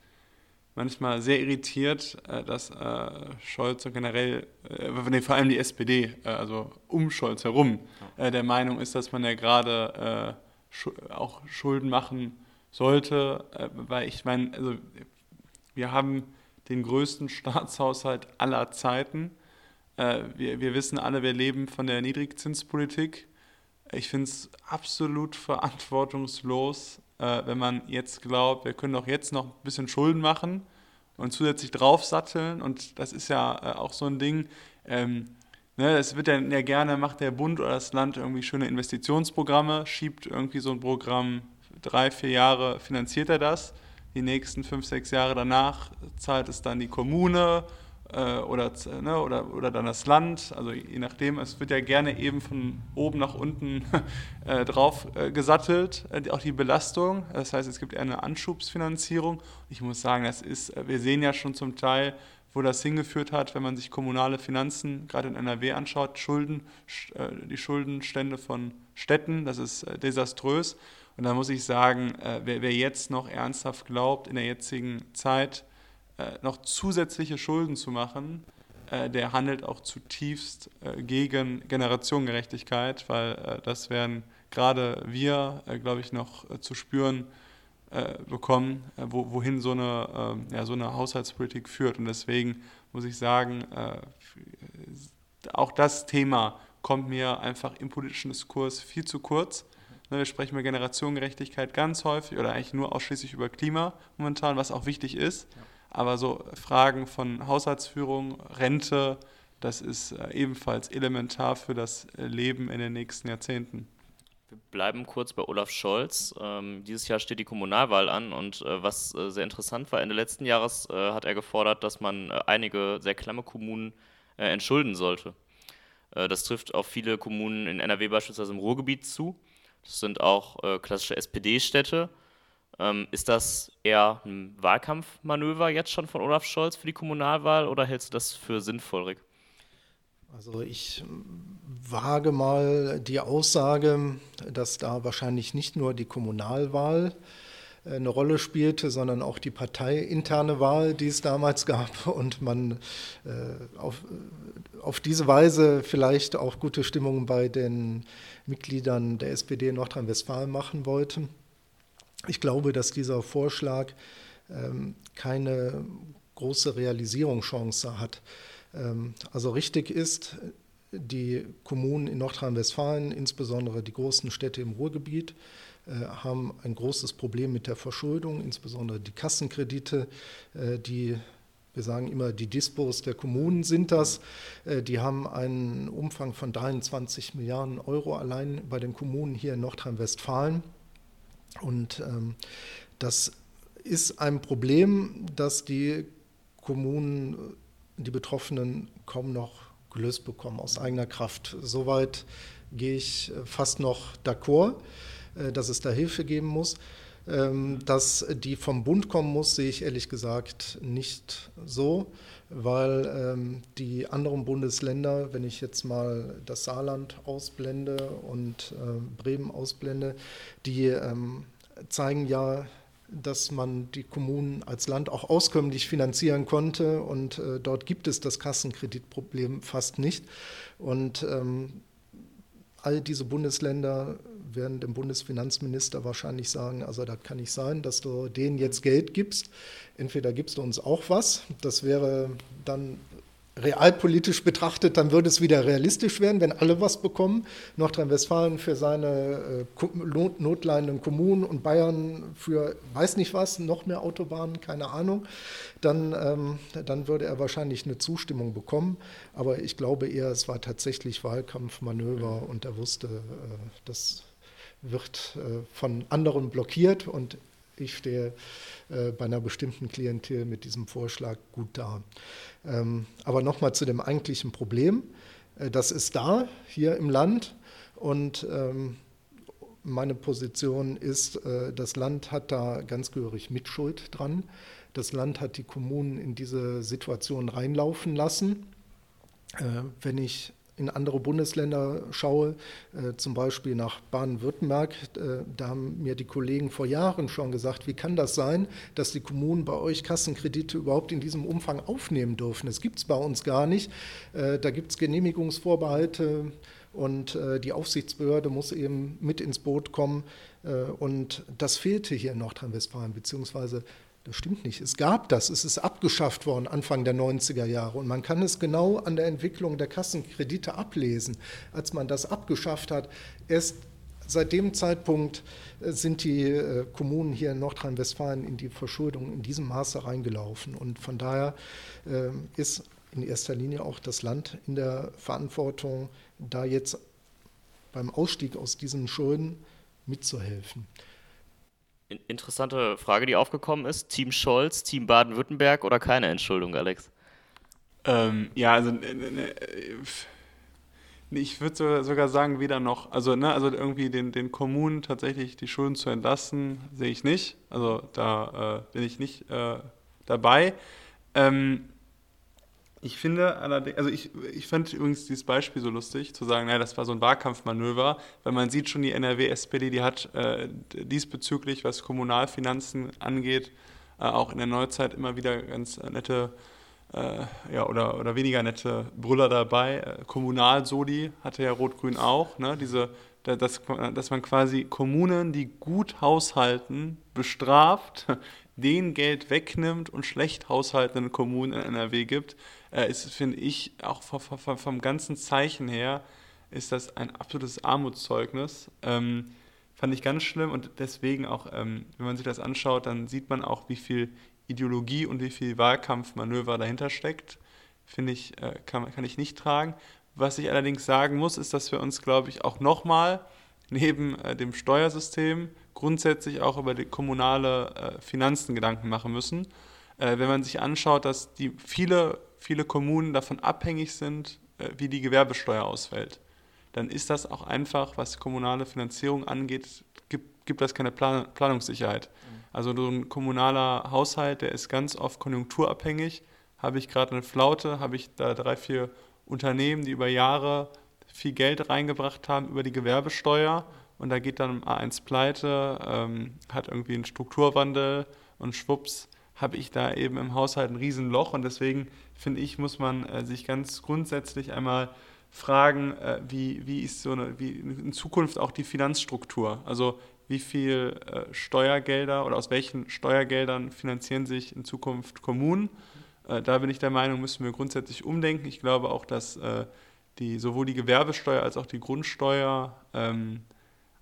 manchmal sehr irritiert, äh, dass äh, Scholz und generell, äh, nee, vor allem die SPD, also um Scholz herum, der Meinung ist, dass man ja gerade auch Schulden machen sollte, weil ich meine, also wir haben den größten Staatshaushalt aller Zeiten. Wir, wir wissen alle, wir leben von der Niedrigzinspolitik. Ich finde es absolut verantwortungslos, äh, wenn man jetzt glaubt, wir können doch jetzt noch ein bisschen Schulden machen und zusätzlich draufsatteln. Und das ist ja äh, auch so ein Ding. Ähm, ne, es wird ja, ja gerne, macht der Bund oder das Land irgendwie schöne Investitionsprogramme, schiebt irgendwie so ein Programm drei, vier Jahre, finanziert er das. Die nächsten fünf, sechs Jahre danach zahlt es dann die Kommune äh, oder, ne, oder, oder dann das Land, also je nachdem, es wird ja gerne eben von oben nach unten äh, drauf äh, gesattelt, äh, auch die Belastung. Das heißt, es gibt eher eine Anschubsfinanzierung. Ich muss sagen, das ist, äh, wir sehen ja schon zum Teil, wo das hingeführt hat, wenn man sich kommunale Finanzen gerade in NRW anschaut, Schulden, äh, die Schuldenstände von Städten, das ist desaströs. Und da muss ich sagen, wer, wer jetzt noch ernsthaft glaubt, in der jetzigen Zeit, äh, noch zusätzliche Schulden zu machen, äh, der handelt auch zutiefst äh, gegen Generationengerechtigkeit, weil das werden gerade wir, glaube ich, noch zu spüren bekommen, wohin so eine, ähm, ja, so eine Haushaltspolitik führt. Und deswegen muss ich sagen, auch das Thema kommt mir einfach im politischen Diskurs viel zu kurz. Ne, wir sprechen über Generationengerechtigkeit ganz häufig oder eigentlich nur ausschließlich über Klima momentan, was auch wichtig ist. Ja. Aber so Fragen von Haushaltsführung, Rente, das ist äh, ebenfalls elementar für das äh, Leben in den nächsten Jahrzehnten. Wir bleiben kurz bei Olaf Scholz. Ähm, dieses Jahr steht die Kommunalwahl an und äh, was äh, sehr interessant war, Ende letzten Jahres äh, hat er gefordert, dass man äh, einige sehr klamme Kommunen entschulden sollte. das trifft auf viele Kommunen in NRW beispielsweise im Ruhrgebiet zu. Das sind auch klassische SPD-Städte. Ähm, ist das eher ein Wahlkampfmanöver jetzt schon von Olaf Scholz für die Kommunalwahl oder hältst du das für sinnvoll, Rick? Also ich wage mal die Aussage, dass da wahrscheinlich nicht nur die Kommunalwahl äh, eine Rolle spielte, sondern auch die parteiinterne Wahl, die es damals gab und man äh, auf, auf diese Weise vielleicht auch gute Stimmung bei den Mitgliedern der SPD in Nordrhein-Westfalen machen wollte. Ich glaube, dass dieser Vorschlag ähm, keine große Realisierungschance hat. Ähm, also richtig ist, die Kommunen in Nordrhein-Westfalen, insbesondere die großen Städte im Ruhrgebiet, äh, haben ein großes Problem mit der Verschuldung, insbesondere die Kassenkredite, äh, die wir sagen immer, die Dispos der Kommunen sind das. Äh, die haben einen Umfang von 23 Milliarden Euro allein bei den Kommunen hier in Nordrhein-Westfalen. Und ähm, das ist ein Problem, das die Kommunen, die Betroffenen kaum noch gelöst bekommen aus eigener Kraft. Soweit gehe ich fast noch d'accord. Äh, dass es da Hilfe geben muss. Ähm, dass die vom Bund kommen muss, sehe ich ehrlich gesagt nicht so, weil ähm, die anderen Bundesländer, wenn ich jetzt mal das Saarland ausblende und äh, Bremen ausblende, die ähm, zeigen ja, dass man die Kommunen als Land auch auskömmlich finanzieren konnte und äh, dort gibt es das Kassenkreditproblem fast nicht. Und all diese Bundesländer werden dem Bundesfinanzminister wahrscheinlich sagen, also das kann nicht sein, dass du denen jetzt Geld gibst. Entweder gibst du uns auch was, das wäre dann realpolitisch betrachtet, dann würde es wieder realistisch werden, wenn alle was bekommen. Nordrhein-Westfalen für seine äh, notleidenden Kommunen und Bayern für weiß nicht was, noch mehr Autobahnen, keine Ahnung. Dann, ähm, dann würde er wahrscheinlich eine Zustimmung bekommen. Aber ich glaube eher, es war tatsächlich Wahlkampfmanöver und er wusste, äh, das wird äh, von anderen blockiert und ich stehe äh, bei einer bestimmten Klientel mit diesem Vorschlag gut da. Ähm, aber nochmal zu dem eigentlichen Problem. Äh, das ist da, hier im Land. Und ähm, meine Position ist, das Land hat da ganz gehörig Mitschuld dran. Das Land hat die Kommunen in diese Situation reinlaufen lassen. Wenn ich in andere Bundesländer schaue, äh, zum Beispiel nach Baden-Württemberg, äh, da haben mir die Kollegen vor Jahren schon gesagt, wie kann das sein, dass die Kommunen bei euch Kassenkredite überhaupt in diesem Umfang aufnehmen dürfen? Das gibt es bei uns gar nicht. Äh, da gibt es Genehmigungsvorbehalte und äh, die Aufsichtsbehörde muss eben mit ins Boot kommen. Äh, und das fehlte hier in Nordrhein-Westfalen, beziehungsweise das stimmt nicht. Es gab das. Es ist abgeschafft worden Anfang der 90er Jahre. Und man kann es genau an der Entwicklung der Kassenkredite ablesen. Als man das abgeschafft hat, erst seit dem Zeitpunkt äh, sind die äh, Kommunen hier in Nordrhein-Westfalen in die Verschuldung in diesem Maße reingelaufen. Und von daher äh, ist in erster Linie auch das Land in der Verantwortung, da jetzt beim Ausstieg aus diesen Schulden mitzuhelfen. Interessante Frage, die aufgekommen ist. Team Scholz, Team Baden-Württemberg oder keine Entschuldung, Alex? Ähm, ja, also ne ich würde sogar sagen, weder noch. Also, ne, also irgendwie den, den Kommunen tatsächlich die Schulden zu entlassen, sehe ich nicht. Also da äh, bin ich nicht äh, dabei. Ähm, ich finde allerdings, also ich, ich fand übrigens dieses Beispiel so lustig, zu sagen, naja, das war so ein Wahlkampfmanöver, weil man sieht schon, die NRW-SPD, die hat äh, diesbezüglich, was Kommunalfinanzen angeht, äh, auch in der Neuzeit immer wieder ganz nette äh, ja, oder, oder weniger nette Brüller dabei. Äh, Kommunalsoli hatte ja Rot-Grün auch, ne? Diese, dass, dass man quasi Kommunen, die gut haushalten, bestraft, denen Geld wegnimmt und schlecht haushaltenden Kommunen in NRW gibt äh, ist, finde ich, auch vom, vom, vom, ganzen Zeichen her, ist das ein absolutes Armutszeugnis. Ähm, fand ich ganz schlimm und deswegen auch, ähm, wenn man sich das anschaut, dann sieht man auch, wie viel Ideologie und wie viel Wahlkampfmanöver dahinter steckt. Finde ich, äh, kann, kann ich nicht tragen. Was ich allerdings sagen muss, ist, dass wir uns, glaube ich, auch nochmal neben äh, dem Steuersystem grundsätzlich auch über die kommunale äh, Finanzen Gedanken machen müssen. Äh, wenn man sich anschaut, dass die viele viele Kommunen davon abhängig sind, äh, wie die Gewerbesteuer ausfällt, dann ist das auch einfach, was kommunale Finanzierung angeht, gibt, gibt das keine Plan Planungssicherheit. Mhm. Also so ein kommunaler Haushalt, der ist ganz oft konjunkturabhängig. Habe ich gerade eine Flaute, habe ich da drei, vier Unternehmen, die über Jahre viel Geld reingebracht haben über die Gewerbesteuer und da geht dann A1 pleite, ähm, hat irgendwie einen Strukturwandel und schwupps habe ich da eben im Haushalt ein Riesenloch und deswegen finde ich, muss man äh, sich ganz grundsätzlich einmal fragen, äh, wie, wie ist so eine, wie in Zukunft auch die Finanzstruktur? Also wie viel äh, Steuergelder oder aus welchen Steuergeldern finanzieren sich in Zukunft Kommunen? Äh, da bin ich der Meinung, müssen wir grundsätzlich umdenken. Ich glaube auch, dass äh, die, sowohl die Gewerbesteuer als auch die Grundsteuer ähm,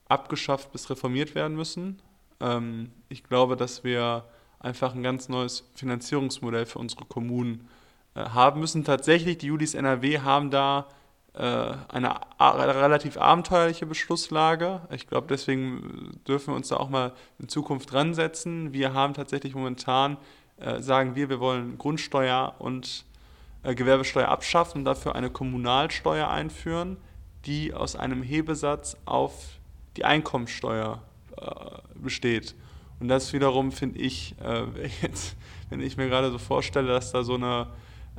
abgeschafft bis reformiert werden müssen. Ähm, ich glaube, dass wir einfach ein ganz neues Finanzierungsmodell für unsere Kommunen äh, haben müssen. Tatsächlich, die Judis NRW haben da äh, eine relativ abenteuerliche Beschlusslage. Ich glaube, deswegen dürfen wir uns da auch mal in Zukunft dran setzen. Wir haben tatsächlich momentan, äh, sagen wir, wir wollen Grundsteuer und Gewerbesteuer abschaffen und dafür eine Kommunalsteuer einführen, die aus einem Hebesatz auf die Einkommensteuer besteht. Und das wiederum finde ich, jetzt, wenn ich mir gerade so vorstelle, dass da so eine,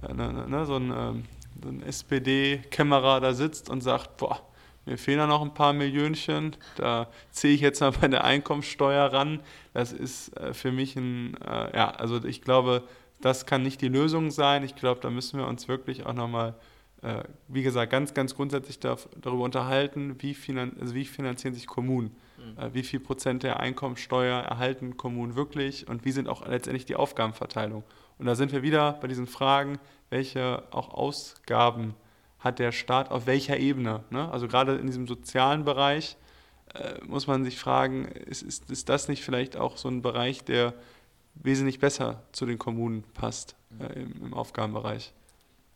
eine, eine so ein ähm, so ein SPD-Kämmerer da sitzt und sagt, boah, mir fehlen da noch ein paar Millionchen, da ziehe ich jetzt mal bei der Einkommensteuer ran. Das ist äh, für mich ein, äh, ja, also ich glaube, das kann nicht die Lösung sein. Ich glaube, da müssen wir uns wirklich auch nochmal, äh, wie gesagt, ganz, ganz grundsätzlich darüber unterhalten, wie, finan also wie finanzieren sich Kommunen. Mhm. Äh, wie viel Prozent der Einkommensteuer erhalten Kommunen wirklich und wie sind auch letztendlich die Aufgabenverteilung. Und da sind wir wieder bei diesen Fragen, welche auch Ausgaben hat der Staat auf welcher Ebene. Ne? Also gerade in diesem sozialen Bereich äh, muss man sich fragen, ist, ist, ist das nicht vielleicht auch so ein Bereich, der wesentlich besser zu den Kommunen passt äh, im, im, Aufgabenbereich?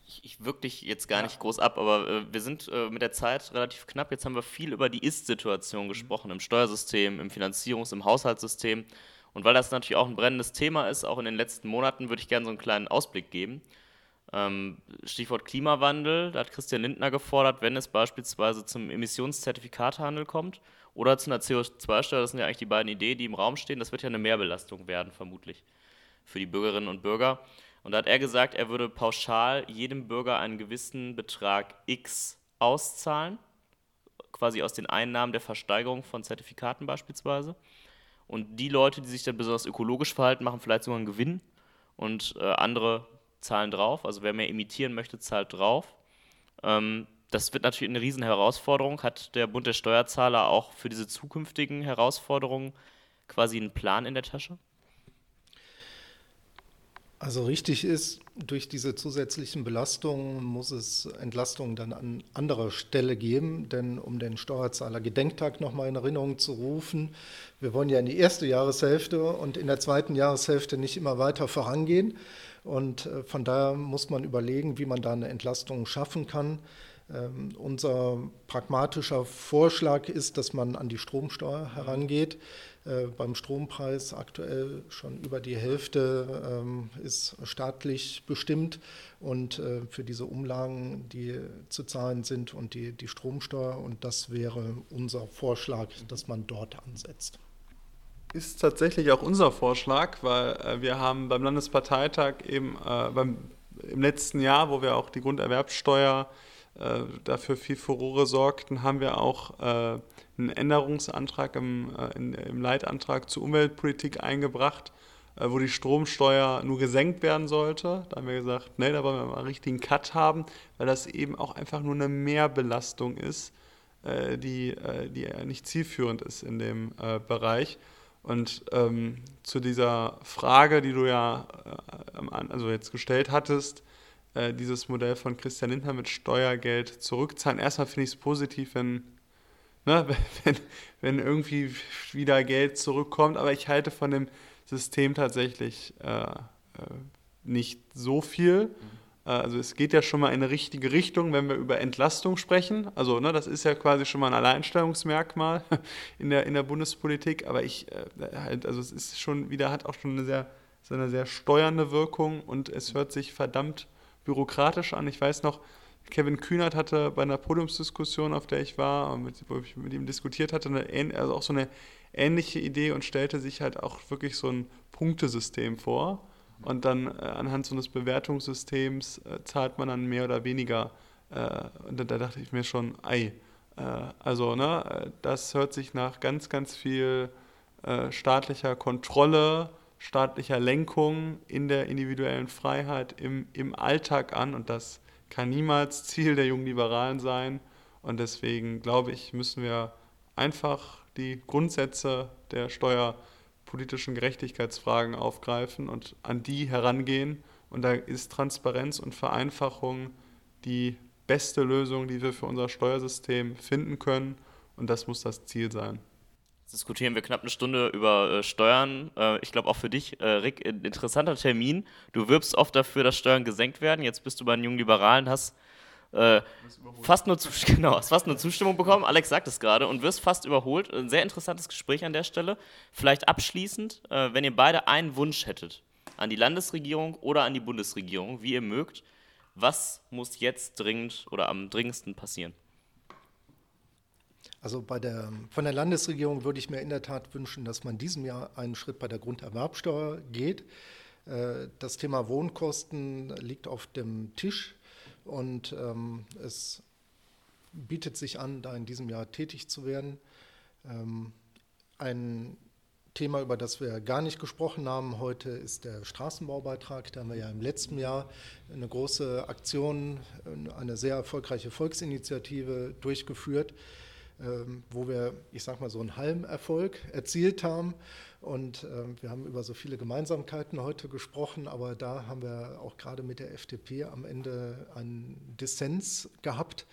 Ich, ich wirke dich jetzt gar ja. nicht groß ab, aber äh, wir sind äh, mit der Zeit relativ knapp. Jetzt haben wir viel über die Ist-Situation gesprochen, im Steuersystem, im Finanzierungs-, im Haushaltssystem. Und weil das natürlich auch ein brennendes Thema ist, auch in den letzten Monaten, würde ich gerne so einen kleinen Ausblick geben. Ähm, Stichwort Klimawandel, da hat Christian Lindner gefordert, wenn es beispielsweise zum Emissionszertifikatehandel kommt oder zu einer CO2-Steuer, das sind ja eigentlich die beiden Ideen, die im Raum stehen, das wird ja eine Mehrbelastung werden, vermutlich, für die Bürgerinnen und Bürger. Und da hat er gesagt, er würde pauschal jedem Bürger einen gewissen Betrag X auszahlen, quasi aus den Einnahmen der Versteigerung von Zertifikaten beispielsweise. Und die Leute, die sich dann besonders ökologisch verhalten, machen vielleicht sogar einen Gewinn und äh, andere zahlen drauf. Also wer mehr imitieren möchte, zahlt drauf. Ähm, das wird natürlich eine riesen Herausforderung. Hat der Bund der Steuerzahler auch für diese zukünftigen Herausforderungen quasi einen Plan in der Tasche? Also richtig ist, durch diese zusätzlichen Belastungen muss es Entlastungen dann an anderer Stelle geben, denn um den Steuerzahler Gedenktag nochmal in Erinnerung zu rufen, wir wollen ja in die erste Jahreshälfte und in der zweiten Jahreshälfte nicht immer weiter vorangehen. Und äh, von daher muss man überlegen, wie man da eine Entlastung schaffen kann. Ähm, unser pragmatischer Vorschlag ist, dass man an die Stromsteuer herangeht. Äh, beim Strompreis aktuell schon über die Hälfte ähm, ist staatlich bestimmt und äh, für diese Umlagen, die zu zahlen sind und die, die Stromsteuer. Und das wäre unser Vorschlag, dass man dort ansetzt ist tatsächlich auch unser Vorschlag, weil äh, wir haben beim Landesparteitag eben äh, beim, im letzten Jahr, wo wir auch die Grunderwerbsteuer äh, dafür viel Furore sorgten, haben wir auch äh, einen Änderungsantrag im, äh, in, im Leitantrag zur Umweltpolitik eingebracht, äh, wo die Stromsteuer nur gesenkt werden sollte. Da haben wir gesagt, nee, da wollen wir mal einen richtigen Cut haben, weil das eben auch einfach nur eine Mehrbelastung ist, die, die nicht zielführend ist in dem Bereich. Und ähm, zu dieser Frage, die du ja äh, also jetzt gestellt hattest, äh, dieses Modell von Christian Lindner mit Steuergeld zurückzahlen. Erstmal finde ich es positiv, wenn, ne, wenn, wenn irgendwie wieder Geld zurückkommt, aber ich halte von dem System tatsächlich äh, äh nicht so viel. Mhm. Äh, also es geht ja schon mal in eine richtige Richtung, wenn wir über Entlastung sprechen. Also ne, das ist ja quasi schon mal ein Alleinstellungsmerkmal in der, in der Bundespolitik. Aber ich halt, also es ist schon wieder, hat auch schon eine sehr, so eine sehr steuernde Wirkung und es hört sich verdammt bürokratisch an. Ich weiß noch, Kevin Kühnert hatte bei einer Podiumsdiskussion, auf der ich war, mit, wo ich mit ihm diskutiert hatte, eine, also auch so eine ähnliche Idee und stellte sich halt auch wirklich so ein Punktesystem vor und dann äh, anhand so eines Bewertungssystems äh, zahlt man dann mehr oder weniger. Äh, und da, da, dachte ich mir schon, ei, äh, also ne, das hört sich nach ganz, ganz viel äh, staatlicher Kontrolle, staatlicher Lenkung in der individuellen Freiheit im, im Alltag an und das kann niemals Ziel der jungen Liberalen sein. Und deswegen glaube ich, müssen wir einfach die Grundsätze der steuerpolitischen Gerechtigkeitsfragen aufgreifen und an die herangehen. Und da ist Transparenz und Vereinfachung die beste Lösung, die wir für unser Steuersystem finden können. Und das muss das Ziel sein. Diskutieren wir knapp eine Stunde über äh, Steuern. Äh, ich glaube auch für dich, äh, Rick, ein interessanter Termin. Du wirbst oft dafür, dass Steuern gesenkt werden. Jetzt bist du bei den jungen Liberalen, hast äh, fast, nur genau, hast fast nur Zustimmung bekommen. Alex sagt es gerade und wirst fast überholt. Ein sehr interessantes Gespräch an der Stelle. Vielleicht abschließend, äh, wenn ihr beide einen Wunsch hättet an die Landesregierung oder an die Bundesregierung, wie ihr mögt, was muss jetzt dringend oder am dringendsten passieren? Also der, von der Landesregierung würde ich mir in der Tat wünschen, dass man diesem Jahr einen Schritt bei der Grunderwerbsteuer geht. Äh, das Thema Wohnkosten liegt auf dem Tisch und ähm, es bietet sich an, da in diesem Jahr tätig zu werden. Ähm, ein Thema, über das wir gar nicht gesprochen haben heute, ist der Straßenbaubeitrag. Da haben wir ja im letzten Jahr eine große Aktion, eine sehr erfolgreiche Volksinitiative durchgeführt, wo wir, ich sag mal, so einen Halmerfolg erzielt haben. Und ähm, wir haben über so viele Gemeinsamkeiten heute gesprochen, aber da haben wir auch gerade mit der FDP am Ende einen Dissens gehabt.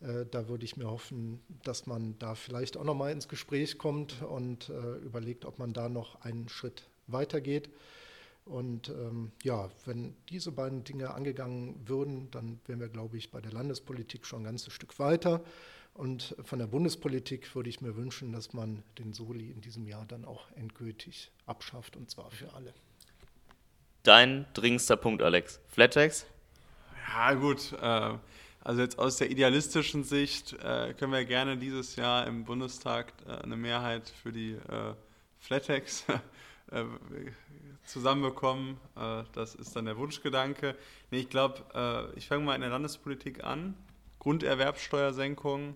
Äh, da würde ich mir hoffen, dass man da vielleicht auch nochmal ins Gespräch kommt und äh, überlegt, ob man da noch einen Schritt weitergeht. Und ähm, ja, wenn diese beiden Dinge angegangen würden, dann wären wir, glaube ich, bei der Landespolitik schon ein ganzes Stück weiter. Und von der Bundespolitik würde ich mir wünschen, dass man den Soli in diesem Jahr dann auch endgültig abschafft und zwar für alle. Dein dringendster Punkt, Alex. Flattex? Ja, gut. Äh, also jetzt aus der idealistischen Sicht äh, können wir gerne dieses Jahr im Bundestag äh, eine Mehrheit für die Flattex zusammenbekommen. das ist dann der Wunschgedanke. Nee, ich glaube, ich fange mal in der Landespolitik an. Grunderwerbsteuersenkung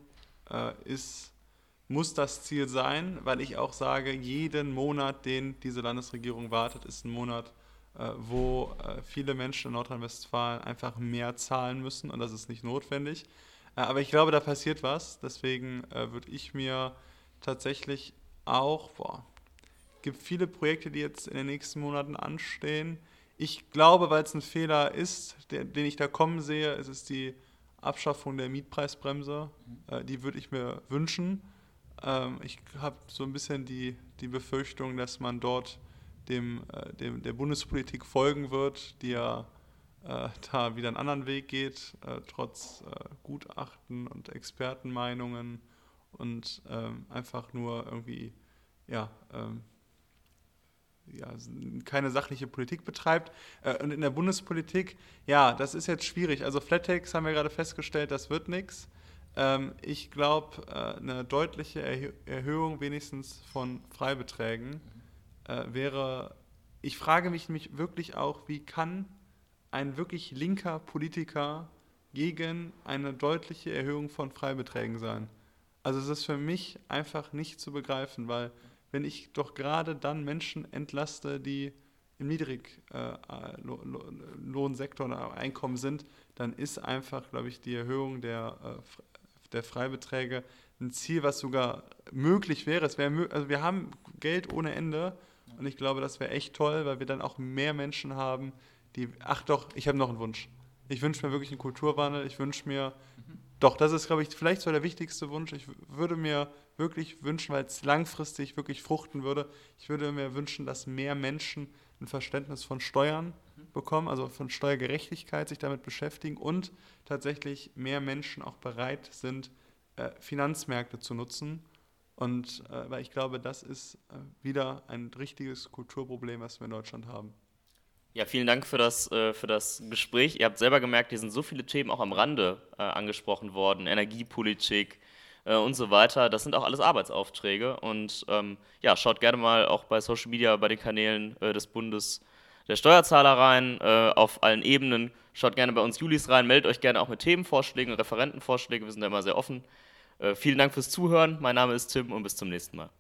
äh, ist, muss das Ziel sein, weil ich auch sage, jeden Monat, den diese Landesregierung wartet, ist ein Monat, äh, wo äh, viele Menschen in Nordrhein-Westfalen einfach mehr zahlen müssen und das ist nicht notwendig. Äh, aber ich glaube, da passiert was. Deswegen äh, würde ich mir tatsächlich auch, boah, gibt viele Projekte, die jetzt in den nächsten Monaten anstehen. Ich glaube, weil es ein Fehler ist, der, den ich da kommen sehe, ist es die Abschaffung der Mietpreisbremse, äh, die würde ich mir wünschen. Ähm, ich habe so ein bisschen die, die Befürchtung, dass man dort dem, äh, dem, der Bundespolitik folgen wird, die ja äh, da wieder einen anderen Weg geht, äh, trotz äh, Gutachten und Expertenmeinungen und ähm, einfach nur irgendwie ja, ähm, ja, keine sachliche Politik betreibt. Äh, und in der Bundespolitik, ja, das ist jetzt schwierig. Also Flattex haben wir gerade festgestellt, das wird nichts. Ähm, ich glaube, äh, eine deutliche Erhöhung wenigstens von Freibeträgen äh, wäre, ich frage mich nämlich wirklich auch, wie kann ein wirklich linker Politiker gegen eine deutliche Erhöhung von Freibeträgen sein? Also es ist für mich einfach nicht zu begreifen, weil wenn ich doch gerade dann Menschen entlaste, die im Niedriglohnsektor äh, oder Einkommen sind, dann ist einfach, glaube ich, die Erhöhung der, äh, der Freibeträge ein Ziel, was sogar möglich wäre. Es wäre also wir haben Geld ohne Ende und ich glaube, das wäre echt toll, weil wir dann auch mehr Menschen haben, die, ach doch, ich habe noch einen Wunsch. Ich wünsche mir wirklich einen Kulturwandel. Ich wünsche mir, mhm. doch, das ist, glaube ich, vielleicht so der wichtigste Wunsch. Ich würde mir wirklich wünschen, weil es langfristig wirklich fruchten würde. Ich würde mir wünschen, dass mehr Menschen ein Verständnis von Steuern bekommen, also von Steuergerechtigkeit sich damit beschäftigen und tatsächlich mehr Menschen auch bereit sind, äh, Finanzmärkte zu nutzen. Und äh, weil ich glaube, das ist äh, wieder ein richtiges Kulturproblem, was wir in Deutschland haben. Ja, vielen Dank für das, äh, für das Gespräch. Ihr habt selber gemerkt, hier sind so viele Themen auch am Rande äh, angesprochen worden. Energiepolitik, äh, und so weiter. Das sind auch alles Arbeitsaufträge und ähm, ja, schaut gerne mal auch bei Social Media, bei den Kanälen äh, des Bundes der Steuerzahler rein, äh, auf allen Ebenen. Schaut gerne bei uns Julis rein, meldet euch gerne auch mit Themenvorschlägen, Referentenvorschlägen, wir sind da immer sehr offen. Äh, vielen Dank fürs Zuhören. Mein Name ist Tim und bis zum nächsten Mal.